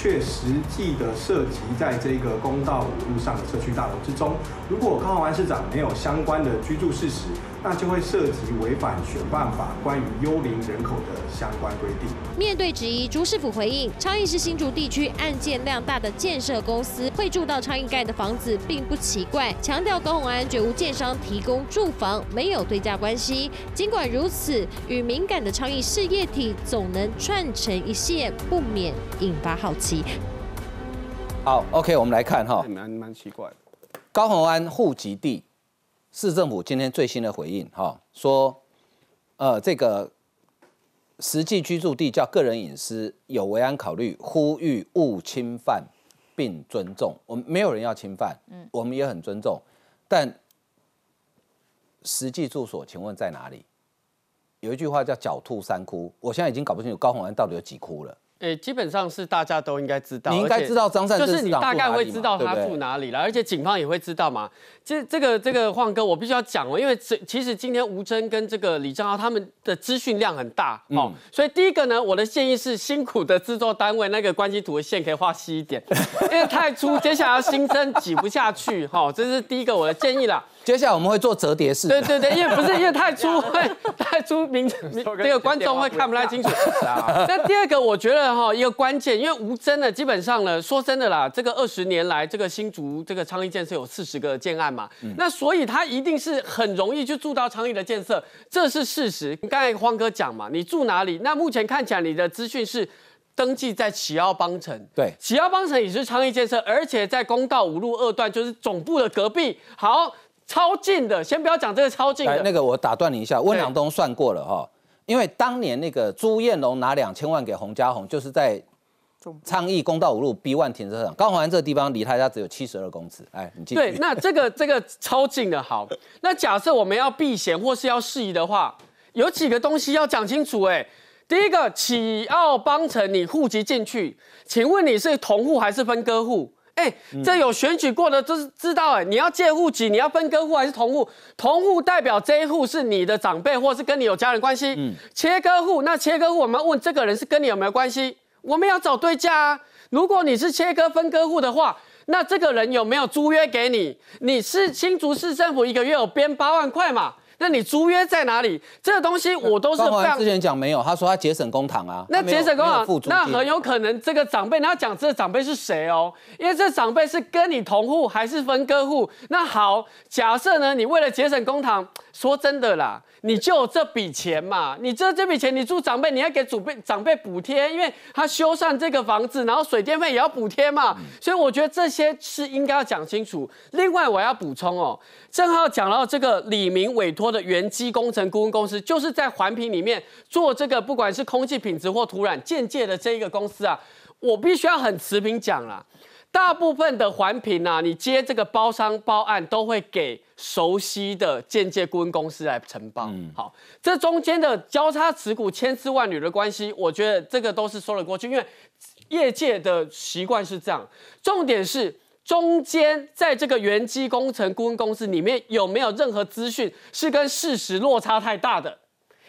却实际的涉及在这个公道五路上的。社区大楼之中。如果高雄安市长没有相关的居住事实，那就会涉及违反选办法关于幽灵人口的相关规定。面对质疑，朱市府回应：昌邑是新竹地区案件量大的建设公司，会住到昌邑盖的房子并不奇怪。强调高雄安绝无建商提供住房，没有对价关系。尽管如此，与敏感的昌邑事业体总能串成一线，不免引发好奇。好，OK，我们来看哈，蛮蛮奇怪。高雄安户籍地。市政府今天最新的回应，哈，说，呃，这个实际居住地叫个人隐私，有违安考虑，呼吁勿侵犯并尊重。我们没有人要侵犯，嗯，我们也很尊重，但实际住所，请问在哪里？有一句话叫“狡兔三窟”，我现在已经搞不清楚高雄安到底有几窟了。诶，基本上是大家都应该知道，你应该知道张善就是你大概会知道他住哪里了，而且警方也会知道嘛。这这个这个晃哥，我必须要讲哦，因为这其实今天吴征跟这个李正浩他们的资讯量很大哦，所以第一个呢，我的建议是辛苦的制作单位那个关系图的线可以画细一点，因为太粗，接下来要新增挤不下去哈，这是第一个我的建议啦。接下来我们会做折叠式。对对对，因为不是因为太粗 会太粗，名 这个观众会看不太清楚。那第二个，我觉得哈一个关键，因为吴真的基本上呢，说真的啦，这个二十年来，这个新竹这个昌邑建设有四十个建案嘛，那所以他一定是很容易就住到昌邑的建设，这是事实。刚才荒哥讲嘛，你住哪里？那目前看起来你的资讯是登记在启奥邦城，对，启奥邦城也是昌邑建设，而且在公道五路二段，就是总部的隔壁。好。超近的，先不要讲这个超近的。那个我打断你一下，温良东算过了哈，因为当年那个朱彦龙拿两千万给洪家宏，就是在昌邑公道五路 B one 停车场，高雄安这个地方离他家只有七十二公尺。哎，你记对，那这个这个超近的好。那假设我们要避嫌或是要适宜的话，有几个东西要讲清楚。哎，第一个，启奥邦城你户籍进去，请问你是同户还是分割户？哎，这有选举过的，都是知道哎。你要借户籍，你要分割户还是同户？同户代表这一户是你的长辈，或是跟你有家人关系。嗯，切割户，那切割户我们要问这个人是跟你有没有关系？我们要找对价啊。如果你是切割分割户的话，那这个人有没有租约给你？你是新竹市政府一个月有编八万块嘛？那你租约在哪里？这个东西我都是。非常之前讲没有，他说他节省公堂啊。那节省公堂，那很有可能这个长辈，你要讲这个长辈是谁哦？因为这长辈是跟你同户还是分割户？那好，假设呢，你为了节省公堂，说真的啦。你就有这笔钱嘛？你这这笔钱，你住长辈，你要给祖辈长辈补贴，因为他修缮这个房子，然后水电费也要补贴嘛。所以我觉得这些是应该要讲清楚。另外我要补充哦，正好讲到这个李明委托的原基工程顾问公司，就是在环评里面做这个不管是空气品质或土壤间接的这一个公司啊，我必须要很持平讲了。大部分的环评啊，你接这个包商包案都会给熟悉的间接顾问公司来承包。好，这中间的交叉持股千丝万缕的关系，我觉得这个都是说得过去，因为业界的习惯是这样。重点是中间在这个原基工程顾问公司里面有没有任何资讯是跟事实落差太大的？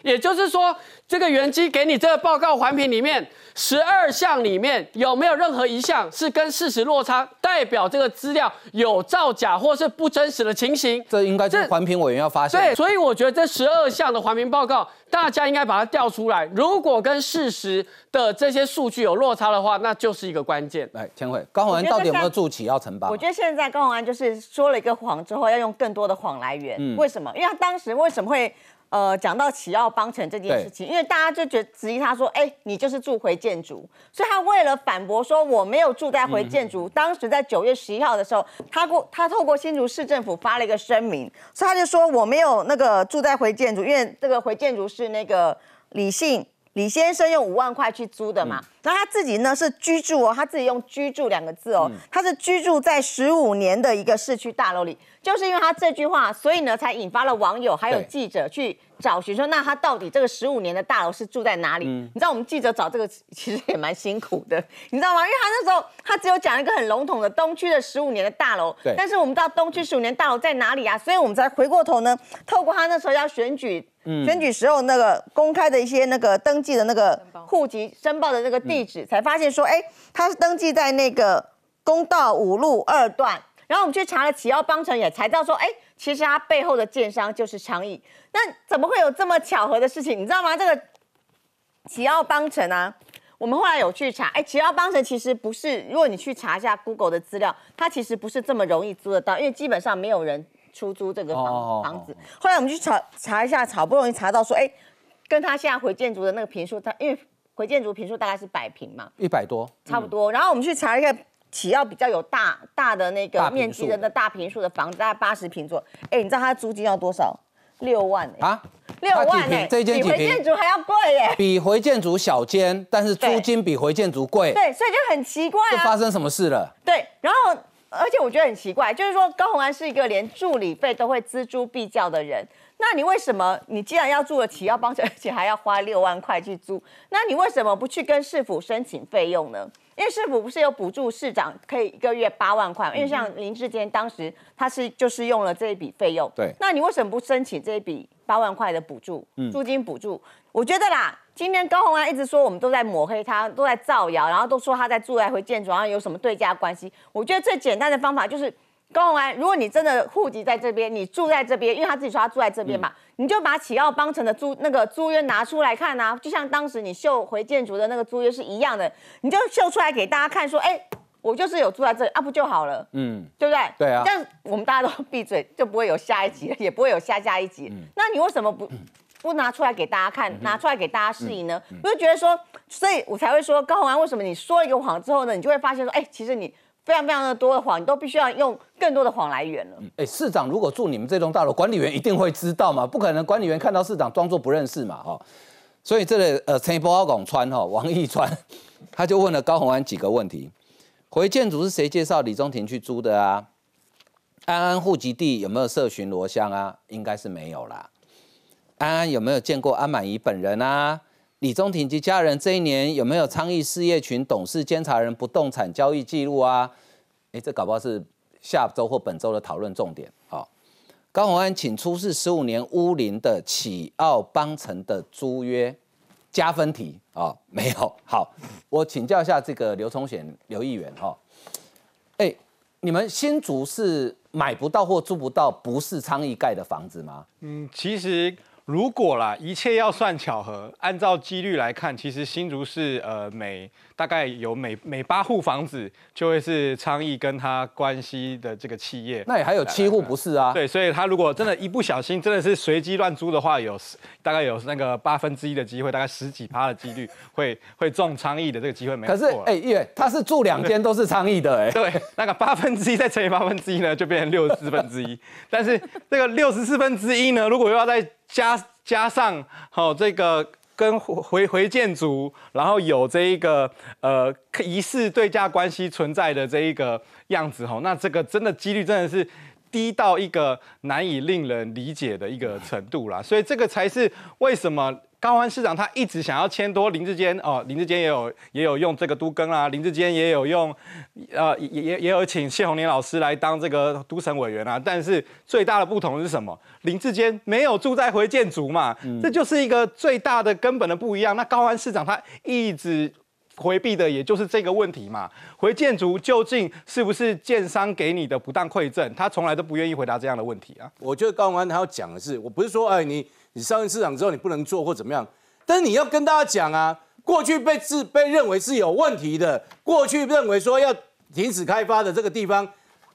也就是说，这个原机给你这个报告环评里面十二项里面有没有任何一项是跟事实落差，代表这个资料有造假或是不真实的情形？这应该是环评委员要发现。对，所以我觉得这十二项的环评报告，大家应该把它调出来。如果跟事实的这些数据有落差的话，那就是一个关键。来，千惠，高鸿安到底有没有筑起要承包？我觉得现在高鸿安就是说了一个谎之后，要用更多的谎来圆。为什么？因为他当时为什么会？呃，讲到启奥邦城这件事情，因为大家就觉得质疑他说，哎，你就是住回建筑，所以他为了反驳说我没有住在回建筑，当时在九月十一号的时候，他过他透过新竹市政府发了一个声明，所以他就说我没有那个住在回建筑，因为这个回建筑是那个李姓李先生用五万块去租的嘛，那他自己呢是居住哦，他自己用居住两个字哦，他是居住在十五年的一个市区大楼里。就是因为他这句话，所以呢，才引发了网友还有记者去找寻，说那他到底这个十五年的大楼是住在哪里？你知道我们记者找这个其实也蛮辛苦的，你知道吗？因为他那时候他只有讲一个很笼统的东区的十五年的大楼，但是我们知道东区十五年大楼在哪里啊？所以我们才回过头呢，透过他那时候要选举，选举时候那个公开的一些那个登记的那个户籍申报的那个地址，才发现说，哎，他是登记在那个公道五路二段。然后我们去查了启耀邦城，也才知道说，哎，其实它背后的建商就是昌邑。那怎么会有这么巧合的事情？你知道吗？这个启奥邦城啊，我们后来有去查，哎，启奥邦城其实不是，如果你去查一下 Google 的资料，它其实不是这么容易租得到，因为基本上没有人出租这个房房子。后来我们去查查一下，好不容易查到说，哎，跟他现在回建筑的那个平数，它因为回建筑平数大概是百平嘛，一百多，差不多。然后我们去查一下。起要比较有大大的那个面积的那大平数的房子，大概八十平左右。哎，你知道它租金要多少？六万哎！啊，六万哎！这间比回建筑还要贵耶！比回建筑小间，但是租金比回建筑贵。对，所以就很奇怪啊！发生什么事了？对，然后而且我觉得很奇怪，就是说高鸿安是一个连助理费都会锱铢必较的人，那你为什么你既然要住了起要帮，而且还要花六万块去租，那你为什么不去跟市府申请费用呢？因为市府不是有补助市长可以一个月八万块，因为像林志坚当时他是就是用了这一笔费用，对，那你为什么不申请这一笔八万块的补助，租金补助？我觉得啦，今天高鸿安一直说我们都在抹黑他，都在造谣，然后都说他在住来回建筑，然后有什么对价关系？我觉得最简单的方法就是。高鸿安，如果你真的户籍在这边，你住在这边，因为他自己说他住在这边嘛，你就把启奥邦城的租那个租约拿出来看啊，就像当时你秀回建筑的那个租约是一样的，你就秀出来给大家看，说，哎，我就是有住在这里啊，不就好了？嗯，对不对？对啊，这样我们大家都闭嘴，就不会有下一集，也不会有下下一集。那你为什么不不拿出来给大家看，拿出来给大家适应呢？我就觉得说，所以我才会说，高鸿安为什么你说一个谎之后呢，你就会发现说，哎，其实你。非常非常的多的谎，你都必须要用更多的谎来圆了。哎，市长如果住你们这栋大楼，管理员一定会知道嘛？不可能管理员看到市长装作不认识嘛？哈，所以这里呃，陈波阿广川哈，王义川他就问了高鸿安几个问题：回建筑是谁介绍李宗廷去租的啊？安安户籍地有没有设巡逻箱啊？应该是没有啦。安安有没有见过安满仪本人啊？李宗廷及家人这一年有没有参与事业群董事监察人不动产交易记录啊？哎，这搞不好是下周或本周的讨论重点。好，高鸿安请出示十五年乌林的启奥邦城的租约加分题啊？没有。好，我请教一下这个刘崇显刘议员哈。哎，你们新竹是买不到或租不到不是昌邑盖的房子吗？嗯，其实。如果啦，一切要算巧合，按照几率来看，其实新竹市呃每大概有每每八户房子就会是昌邑跟他关系的这个企业。那也还有七户不是啊？对，所以他如果真的一不小心真的是随机乱租的话，有大概有那个八分之一的机会，大概十几趴的几率会会中昌邑的这个机会没可是哎，因为他是住两间都是昌邑的哎。对，那个八分之一再乘以八分之一呢，就变成六十四分之一。但是这个六十四分之一呢，如果又要再加加上好这个跟回回建族，然后有这一个呃疑似对价关系存在的这一个样子哈，那这个真的几率真的是低到一个难以令人理解的一个程度啦，所以这个才是为什么。高安市长他一直想要签多林志坚哦，林志坚也有也有用这个都更啊，林志坚也有用，呃也也也有请谢宏年老师来当这个都审委员啊，但是最大的不同是什么？林志坚没有住在回建族嘛，这就是一个最大的根本的不一样。那高安市长他一直回避的也就是这个问题嘛，回建族究竟是不是建商给你的不当馈赠？他从来都不愿意回答这样的问题啊。我觉得高安他要讲的是，我不是说哎你。你上任市长之后，你不能做或怎么样？但是你要跟大家讲啊，过去被自被认为是有问题的，过去认为说要停止开发的这个地方，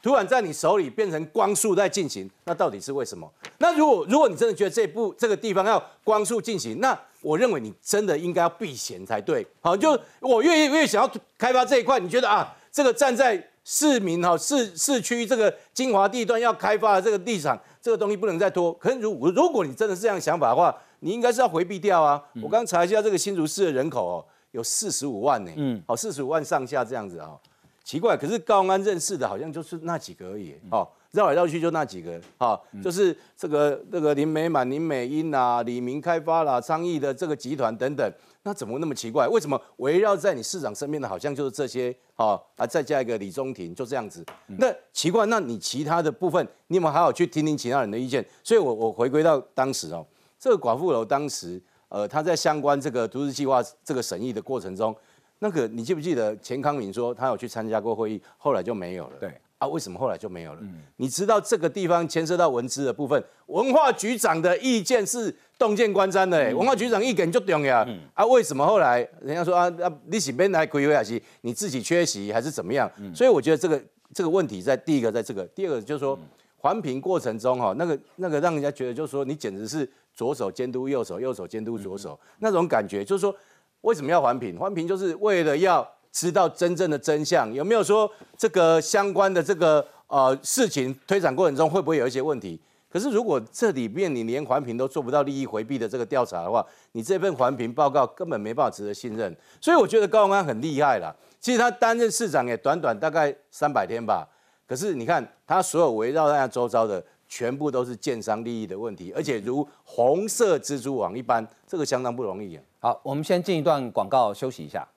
突然在你手里变成光速在进行，那到底是为什么？那如果如果你真的觉得这部这个地方要光速进行，那我认为你真的应该要避嫌才对。好，就我越越想要开发这一块，你觉得啊，这个站在市民哈市市区这个精华地段要开发的这个地产。这个东西不能再拖。可是如如果你真的是这样想法的话，你应该是要回避掉啊。我刚查一下这个新竹市的人口哦，有四十五万呢。嗯，好，四十五万上下这样子啊，奇怪。可是高安认识的好像就是那几个而已。哦，绕来绕去就那几个。哦，就是这个这个林美满、林美英啊、李明开发啦、昌邑的这个集团等等。那怎么那么奇怪？为什么围绕在你市长身边的好像就是这些？哦，啊，再加一个李宗廷，就这样子。那奇怪，那你其他的部分，你有没有好好去听听其他人的意见？所以，我我回归到当时哦，这个寡妇楼当时，呃，他在相关这个都市计划这个审议的过程中，那个你记不记得钱康敏说他有去参加过会议，后来就没有了。对，啊，为什么后来就没有了？你知道这个地方牵涉到文资的部分，文化局长的意见是洞见观瞻的，文化局长意见就重要。啊，为什么后来人家说啊啊，你是边来规划还是你自己缺席还是怎么样？所以我觉得这个这个问题在第一个在这个，第二个就是说环评过程中哈，那个那个让人家觉得就是说你简直是左手监督右手，右手监督左手那种感觉，就是说为什么要环评？环评就是为了要。知道真正的真相有没有说这个相关的这个呃事情推展过程中会不会有一些问题？可是如果这里面你连环评都做不到利益回避的这个调查的话，你这份环评报告根本没办法值得信任。所以我觉得高鸿安很厉害了。其实他担任市长也短短大概三百天吧，可是你看他所有围绕在他周遭的全部都是建商利益的问题，而且如红色蜘蛛网一般，这个相当不容易。好，我们先进一段广告休息一下。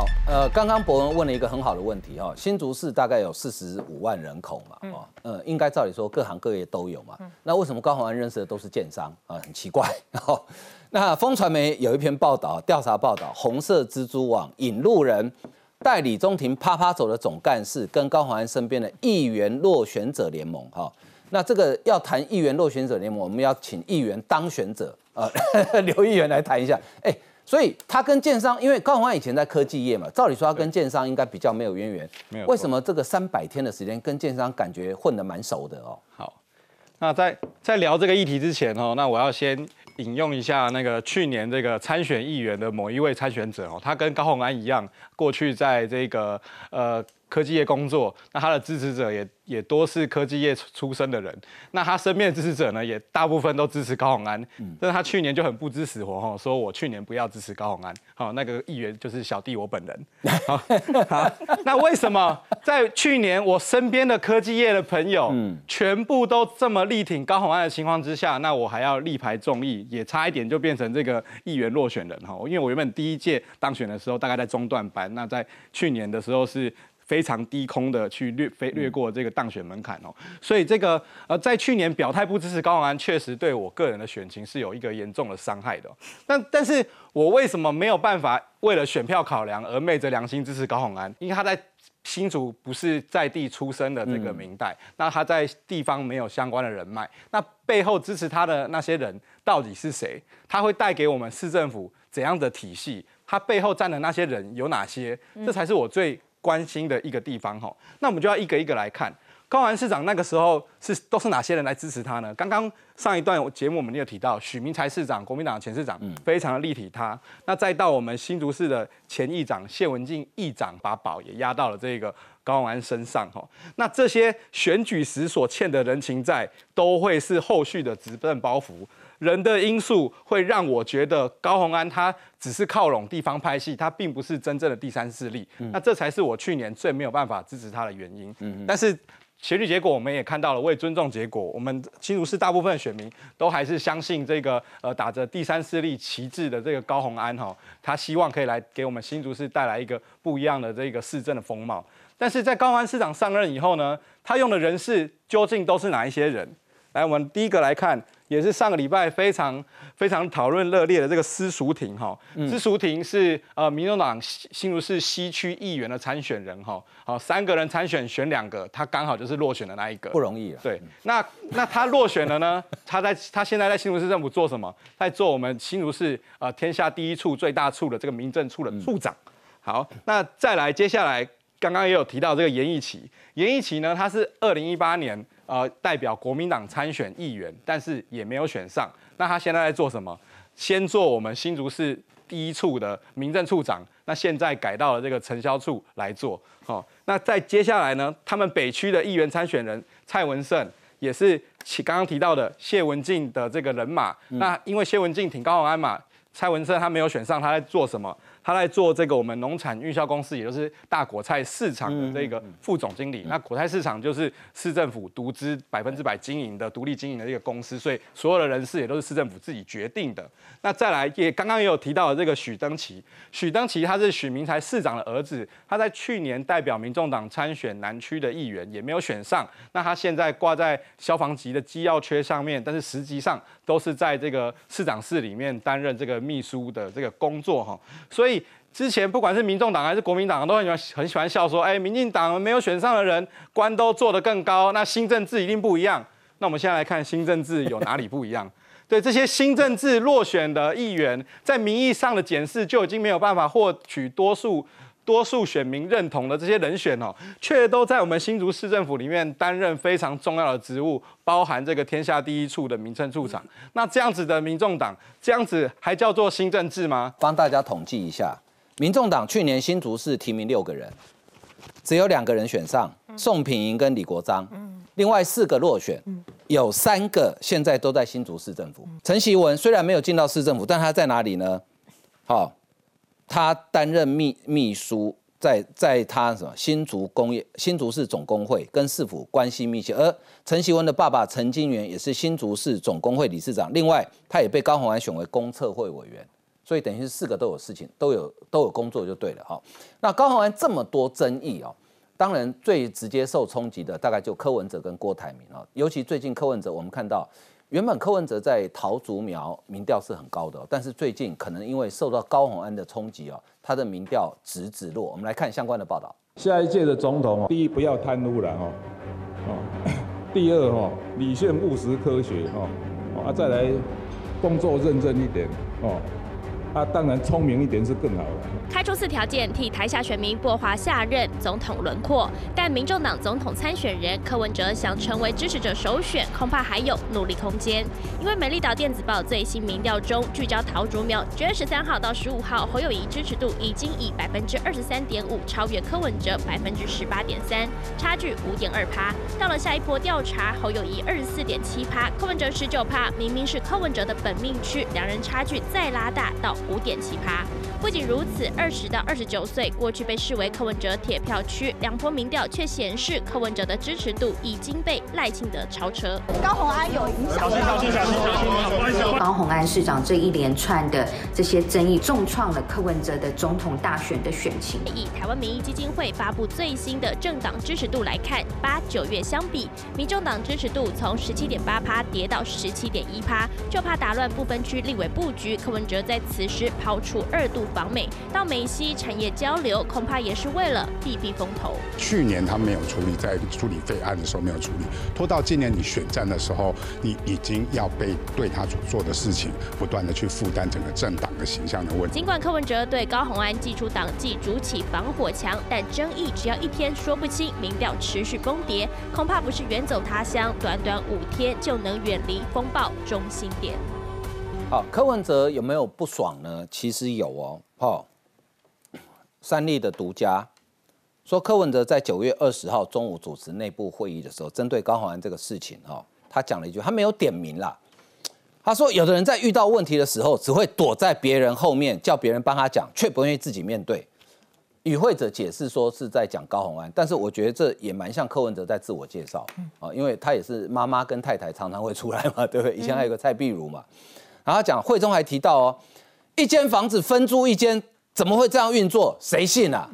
好，呃，刚刚博文问了一个很好的问题哈，新竹市大概有四十五万人口嘛，哦，呃，应该照理说各行各业都有嘛，那为什么高鸿安认识的都是建商啊？很奇怪。那风传媒有一篇报道，调查报道，红色蜘蛛网引路人代理中庭啪啪走的总干事跟高鸿安身边的议员落选者联盟哈，那这个要谈议员落选者联盟，我们要请议员当选者呃刘议员来谈一下，哎。所以他跟建商，因为高鸿安以前在科技业嘛，照理说他跟建商应该比较没有渊源。没有。为什么这个三百天的时间跟建商感觉混得蛮熟的哦？好，那在在聊这个议题之前哦，那我要先引用一下那个去年这个参选议员的某一位参选者哦，他跟高鸿安一样，过去在这个呃。科技业工作，那他的支持者也也多是科技业出身的人，那他身边的支持者呢，也大部分都支持高鸿安，嗯。但是他去年就很不知死活哈，说我去年不要支持高鸿安，好，那个议员就是小弟我本人，好，那为什么在去年我身边的科技业的朋友，全部都这么力挺高鸿安的情况之下，那我还要力排众议，也差一点就变成这个议员落选人哈，因为我原本第一届当选的时候大概在中段班，那在去年的时候是。非常低空的去略飞略过这个当选门槛哦，所以这个呃在去年表态不支持高鸿安，确实对我个人的选情是有一个严重的伤害的。但但是我为什么没有办法为了选票考量而昧着良心支持高鸿安？因为他在新竹不是在地出生的这个明代，那他在地方没有相关的人脉，那背后支持他的那些人到底是谁？他会带给我们市政府怎样的体系？他背后站的那些人有哪些？这才是我最。关心的一个地方哈，那我们就要一个一个来看。高安市长那个时候是都是哪些人来支持他呢？刚刚上一段节目我们有提到许明才市长，国民党前市长，非常的立体他。那再到我们新竹市的前议长谢文静议长，把宝也压到了这个高安身上哈。那这些选举时所欠的人情债，都会是后续的执政包袱。人的因素会让我觉得高鸿安他只是靠拢地方拍戏，他并不是真正的第三势力。那这才是我去年最没有办法支持他的原因。但是选举结果我们也看到了，为尊重结果，我们新竹市大部分的选民都还是相信这个呃打着第三势力旗帜的这个高鸿安哈，他希望可以来给我们新竹市带来一个不一样的这个市政的风貌。但是在高鸿安市长上任以后呢，他用的人事究竟都是哪一些人？来，我们第一个来看。也是上个礼拜非常非常讨论热烈的这个司淑婷哈，施淑婷是呃民众党新竹市西区议员的参选人哈，好三个人参选选两个，他刚好就是落选的那一个，不容易啊。对，那那他落选了呢？他在他现在在新竹市政府做什么？在做我们新竹市呃天下第一处最大处的这个民政处的处长。好，那再来接下来刚刚也有提到这个严义奇，严义奇呢，他是二零一八年。呃，代表国民党参选议员，但是也没有选上。那他现在在做什么？先做我们新竹市第一处的民政处长，那现在改到了这个承销处来做。好，那在接下来呢，他们北区的议员参选人蔡文胜，也是刚刚提到的谢文静的这个人马。那因为谢文静挺高鸿安嘛，蔡文胜他没有选上，他在做什么？他在做这个我们农产运销公司，也就是大果菜市场的这个副总经理。那果菜市场就是市政府独资百分之百经营的独立经营的一个公司，所以所有的人事也都是市政府自己决定的。那再来也刚刚也有提到这个许登奇，许登奇他是许明才市长的儿子，他在去年代表民众党参选南区的议员，也没有选上。那他现在挂在消防局的机要缺上面，但是实际上都是在这个市长室里面担任这个秘书的这个工作哈。所以之前不管是民众党还是国民党，都很喜欢很喜欢笑说，哎，民进党没有选上的人官都做得更高，那新政治一定不一样。那我们现在来看新政治有哪里不一样？对这些新政治落选的议员，在名义上的检视就已经没有办法获取多数。多数选民认同的这些人选哦，却都在我们新竹市政府里面担任非常重要的职务，包含这个天下第一处的民政处长。那这样子的民众党，这样子还叫做新政治吗？帮大家统计一下，民众党去年新竹市提名六个人，只有两个人选上，宋品莹跟李国章，另外四个落选，有三个现在都在新竹市政府。陈锡文虽然没有进到市政府，但他在哪里呢？好。他担任秘秘书，在在他什么新竹工业新竹市总工会跟市府关系密切，而陈锡文的爸爸陈金元也是新竹市总工会理事长，另外他也被高鸿安选为公测会委员，所以等于是四个都有事情，都有都有工作就对了哈。那高鸿安这么多争议哦，当然最直接受冲击的大概就柯文哲跟郭台铭哦，尤其最近柯文哲我们看到。原本柯文哲在桃竹苗民调是很高的，但是最近可能因为受到高洪安的冲击哦，他的民调直直落。我们来看相关的报道。下一届的总统，第一不要贪污了哦，哦，第二哈理性务实科学哦，啊再来工作认真一点哦。啊，当然聪明一点是更好了。开出四条件替台下选民擘划下任总统轮廓，但民众党总统参选人柯文哲想成为支持者首选，恐怕还有努力空间。因为美丽岛电子报最新民调中聚焦桃竹苗，九月十三号到十五号侯友谊支持度已经以百分之二十三点五超越柯文哲百分之十八点三，差距五点二趴。到了下一波调查，侯友谊二十四点七趴，柯文哲十九趴，明明是柯文哲的本命区，两人差距再拉大到。五点七趴。不仅如此，二十到二十九岁过去被视为柯文哲铁票区，两波民调却显示柯文哲的支持度已经被赖清德超车。高鸿安有影响。高鸿安市长这一连串的这些争议，重创了柯文哲的总统大选的选情。以台湾民意基金会发布最新的政党支持度来看，八九月相比，民众党支持度从十七点八趴跌到十七点一趴，就怕打乱不分区立委布局。柯文哲在此时抛出二度。访美到美西产业交流，恐怕也是为了避避风头。去年他没有处理，在处理废案的时候没有处理，拖到今年你选战的时候，你已经要被对他所做的事情不断的去负担整个政党的形象的问题。尽管柯文哲对高鸿安祭出党纪筑起防火墙，但争议只要一天说不清，民调持续崩跌，恐怕不是远走他乡，短短五天就能远离风暴中心点。好，柯文哲有没有不爽呢？其实有哦。好，三立的独家说，柯文哲在九月二十号中午主持内部会议的时候，针对高鸿安这个事情，哈，他讲了一句，他没有点名啦。他说，有的人在遇到问题的时候，只会躲在别人后面，叫别人帮他讲，却不愿意自己面对。与会者解释说是在讲高鸿安，但是我觉得这也蛮像柯文哲在自我介绍啊，因为他也是妈妈跟太太常常会出来嘛，对不对？以前还有个蔡碧如嘛。然后讲会中还提到哦，一间房子分租一间，怎么会这样运作？谁信啊？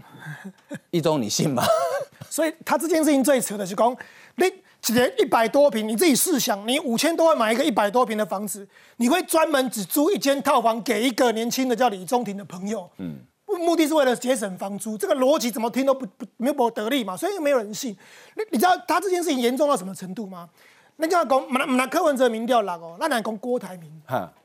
一中你信吗？所以他这件事情最扯的是讲，你几年一百多平，你自己试想，你五千多万买一个一百多平的房子，你会专门只租一间套房给一个年轻的叫李中庭的朋友？嗯，目的是为了节省房租，这个逻辑怎么听都不不没有不得利嘛，所以没有人信。你你知道他这件事情严重到什么程度吗？那叫讲，唔唔那柯文哲民调六哦，那来讲郭台铭，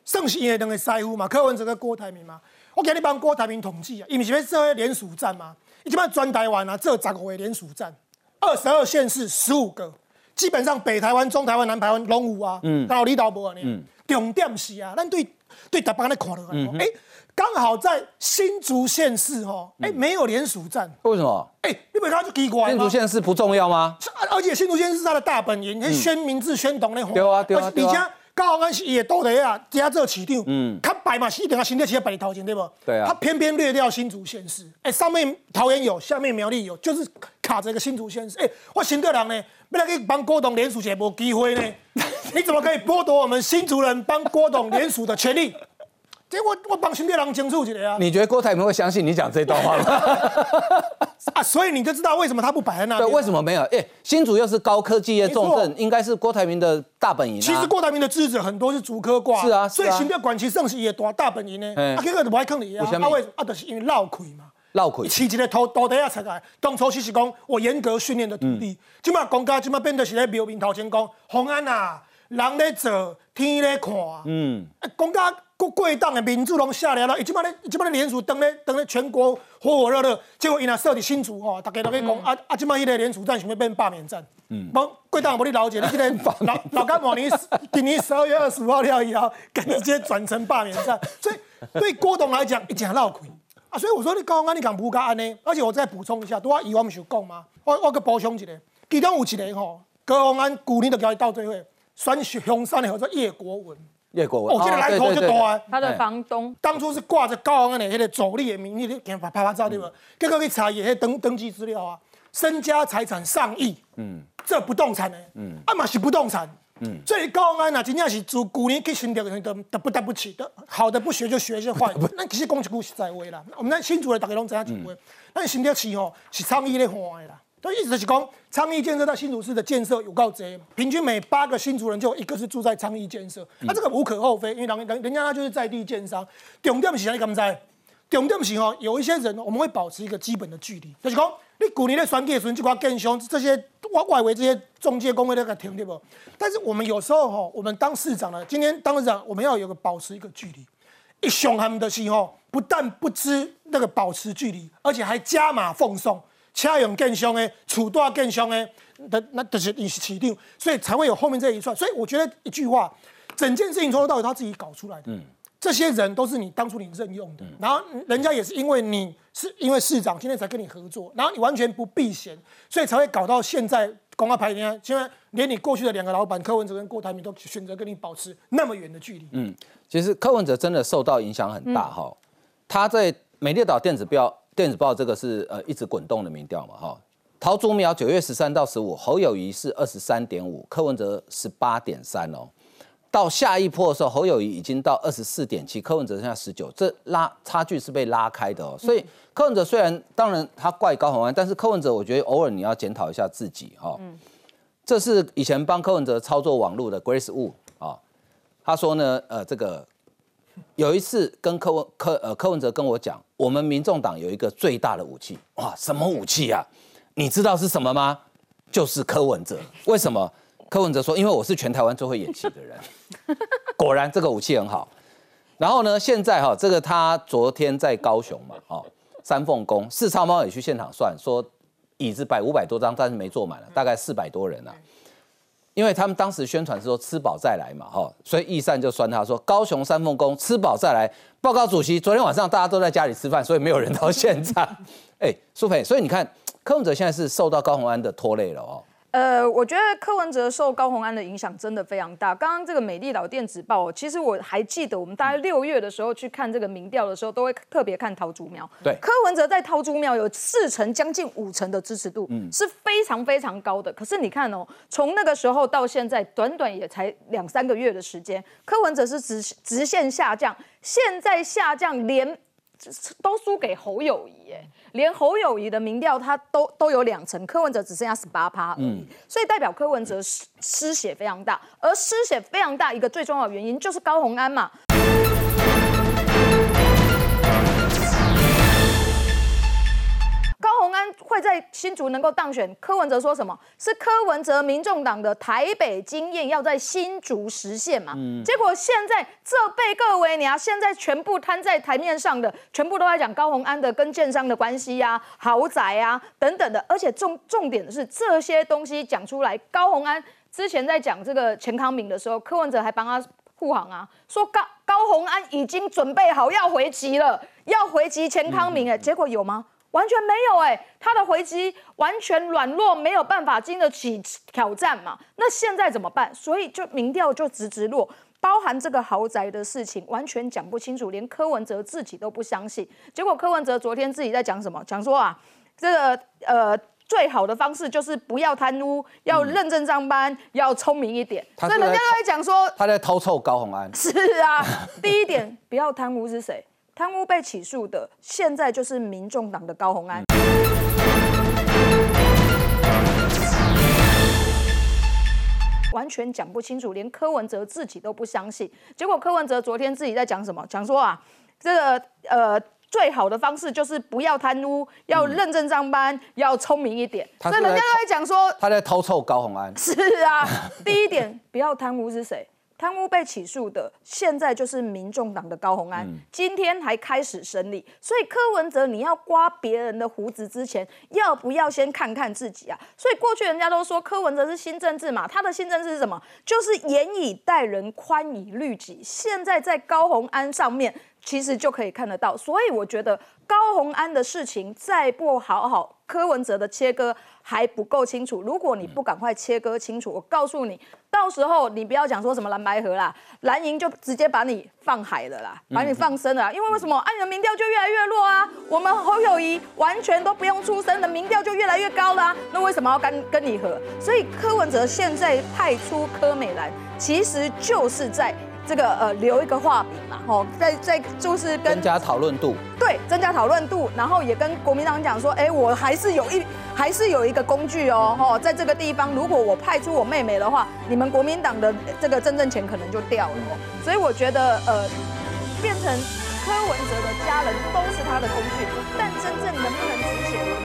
剩是因为两个师傅嘛，柯文哲跟郭台铭嘛。我给你帮郭台铭统计啊，伊毋是要做联署站嘛，一般专台湾啊，这十五个联署站，二十二县市十五个，基本上北台湾、中台湾、南台湾拢有啊。嗯，到李导无啊？嗯，重点是啊，咱对对台湾咧看落来，哎。刚好在新竹县市哦，哎，没有联署站，为什么？哎，你不看就奇怪新竹县市不重要吗？而且新竹县是他的大本营，宣明志宣董那对啊对啊对啊。而且高雄安是也都得啊，加做市长，嗯，他摆嘛是一定要新店企业摆头前对不？对啊。他偏偏略掉新竹县市，哎，上面桃园有，下面苗栗有，就是卡着一个新竹县市。哎，我新队人呢，要来去帮郭董联署，也无机会呢。你怎么可以剥夺我们新竹人帮郭董联署的权利？这我我帮新店人清楚一下啊。你觉得郭台铭会相信你讲这段话吗？啊，所以你就知道为什么他不摆在那。对，为什么没有？哎，新竹又是高科技业重镇，应该是郭台铭的大本营。其实郭台铭的支持很多是竹科挂。是啊，所以新店管其盛是也大大本营呢。啊，这个不爱坑你啊。啊，为啊，就是因为闹亏嘛。闹亏。起一个土土地啊出来，当初是是讲我严格训练的土地，今嘛公家今嘛变得是在庙面头前讲，红安啊，人咧做，天咧看。嗯。啊，公家。国贵党的民主拢下来了，伊即摆咧，伊即摆咧连署登咧登咧全国火火热热，结果伊若设伫新竹吼，大家都咧讲啊啊，即摆迄个连署站想要变罢免站。嗯，无贵党无你了解，你即个 老老干某年今年十二月二十五号了以后，直接转成罢免站，所以对郭董来讲一定闹亏啊。所以我说你高安你敢不敢安呢？而且我再补充一下，拄啊以往毋是有讲吗？我我个补充一个，其中有一个吼，高安旧年就交伊到最后选熊山的叫做叶国文。叶国文，哦，这个来头就大啊！他的房东当初是挂着高雄安的迄个走力的名义，给拍拍照对不？结果去查也迄登登记资料啊，身家财产上亿，嗯，这不动产呢，嗯，啊嘛是不动产，嗯，所以高雄安呐，真正是自古年去新的人都都不得不起的，好的不学就学一些坏，那其实讲一句实在话啦，我们那新竹的大家拢知影一句话，咱新店市吼是创意咧换的啦。都意思是讲，昌邑建设到新竹市的建设有告贼，平均每八个新竹人就有一个是住在昌邑建设，那这个无可厚非，因为人人人家他就是在地建商。重点是啥？你敢知？重点是哦，有一些人我们会保持一个基本的距离，就是讲，你古年的选举时阵，这块更凶这些外外围这些中介工会都给停对不？但是我们有时候哈，我们当市长呢，今天当市长，我们要有个保持一个距离。一凶他们的时候，不但不知那个保持距离，而且还加码奉送。车用更凶诶，厝大更凶诶，的那都是你是起定，所以才会有后面这一串。所以我觉得一句话，整件事情从头到尾他自己搞出来的。嗯，这些人都是你当初你任用的，然后人家也是因为你是因为市长今天才跟你合作，然后你完全不避嫌，所以才会搞到现在公开牌面，现在连你过去的两个老板柯文哲跟郭台铭都选择跟你保持那么远的距离。嗯，其实柯文哲真的受到影响很大哈，他在美丽岛电子标。电子报这个是呃一直滚动的民调嘛哈，陶竹苗九月十三到十五，侯友谊是二十三点五，柯文哲十八点三哦，到下一波的时候，侯友谊已经到二十四点七，柯文哲剩下十九，这拉差距是被拉开的哦，所以柯文哲虽然当然他怪高虹安，但是柯文哲我觉得偶尔你要检讨一下自己哈，这是以前帮柯文哲操作网络的 Grace Wu 啊，他说呢呃这个。有一次跟柯文柯呃柯文哲跟我讲，我们民众党有一个最大的武器，哇，什么武器啊？你知道是什么吗？就是柯文哲。为什么？柯文哲说，因为我是全台湾最会演戏的人。果然这个武器很好。然后呢，现在哈，这个他昨天在高雄嘛，哦，三凤宫，四超猫也去现场算，说椅子摆五百多张，但是没坐满了，大概四百多人啊。因为他们当时宣传是说吃饱再来嘛，哈，所以易善就酸他说高雄三凤宫吃饱再来。报告主席，昨天晚上大家都在家里吃饭，所以没有人到现场。哎，苏培，所以你看柯文哲现在是受到高鸿安的拖累了哦。呃，我觉得柯文哲受高鸿安的影响真的非常大。刚刚这个美丽岛电子报，其实我还记得，我们大概六月的时候去看这个民调的时候，都会特别看桃竹苗。对，柯文哲在桃竹苗有四成，将近五成的支持度，嗯，是非常非常高的。可是你看哦，从那个时候到现在，短短也才两三个月的时间，柯文哲是直直线下降，现在下降连。都输给侯友谊，哎，连侯友谊的民调他都都有两成，柯文哲只剩下十八趴而已，所以代表柯文哲失失血非常大，而失血非常大一个最重要的原因就是高虹安嘛。会在新竹能够当选，柯文哲说什么？是柯文哲民众党的台北经验要在新竹实现嘛？结果现在这被各位你啊，现在全部摊在台面上的，全部都在讲高鸿安的跟建商的关系呀、豪宅啊等等的，而且重重点的是这些东西讲出来，高鸿安之前在讲这个钱康明的时候，柯文哲还帮他护航啊，说高高鸿安已经准备好要回籍了，要回籍钱康明，哎，结果有吗？完全没有哎，他的回击完全软弱，没有办法经得起挑战嘛。那现在怎么办？所以就民调就直直落。包含这个豪宅的事情，完全讲不清楚，连柯文哲自己都不相信。结果柯文哲昨天自己在讲什么？讲说啊，这个呃。最好的方式就是不要贪污，要认真上班，要聪明一点。所以人家都在讲说他在偷臭高红安。是啊，第一点不要贪污是谁？贪污被起诉的，现在就是民众党的高红安。完全讲不清楚，连柯文哲自己都不相信。结果柯文哲昨天自己在讲什么？讲说啊，这个呃。最好的方式就是不要贪污，要认真上班，要聪明一点。所以人家都在讲说他在偷臭高红安。是啊，第一点不要贪污是谁？贪污被起诉的，现在就是民众党的高红安，今天还开始审理。所以柯文哲，你要刮别人的胡子之前，要不要先看看自己啊？所以过去人家都说柯文哲是新政治嘛，他的新政治是什么？就是严以待人，宽以律己。现在在高红安上面。其实就可以看得到，所以我觉得高红安的事情再不好好，柯文哲的切割还不够清楚。如果你不赶快切割清楚，我告诉你，到时候你不要讲说什么蓝白河啦，蓝营就直接把你放海了啦，把你放生了。因为为什么？按人民调就越来越弱啊，我们侯友谊完全都不用出声的民调就越来越高了，那为什么要跟跟你合？所以柯文哲现在派出柯美兰，其实就是在。这个呃留一个画笔嘛，吼，在在就是跟增加讨论度，对，增加讨论度，然后也跟国民党讲说，哎，我还是有一还是有一个工具哦，吼，在这个地方，如果我派出我妹妹的话，你们国民党的这个真正钱可能就掉了，所以我觉得呃，变成柯文哲的家人都是他的工具，但真正能不能执行？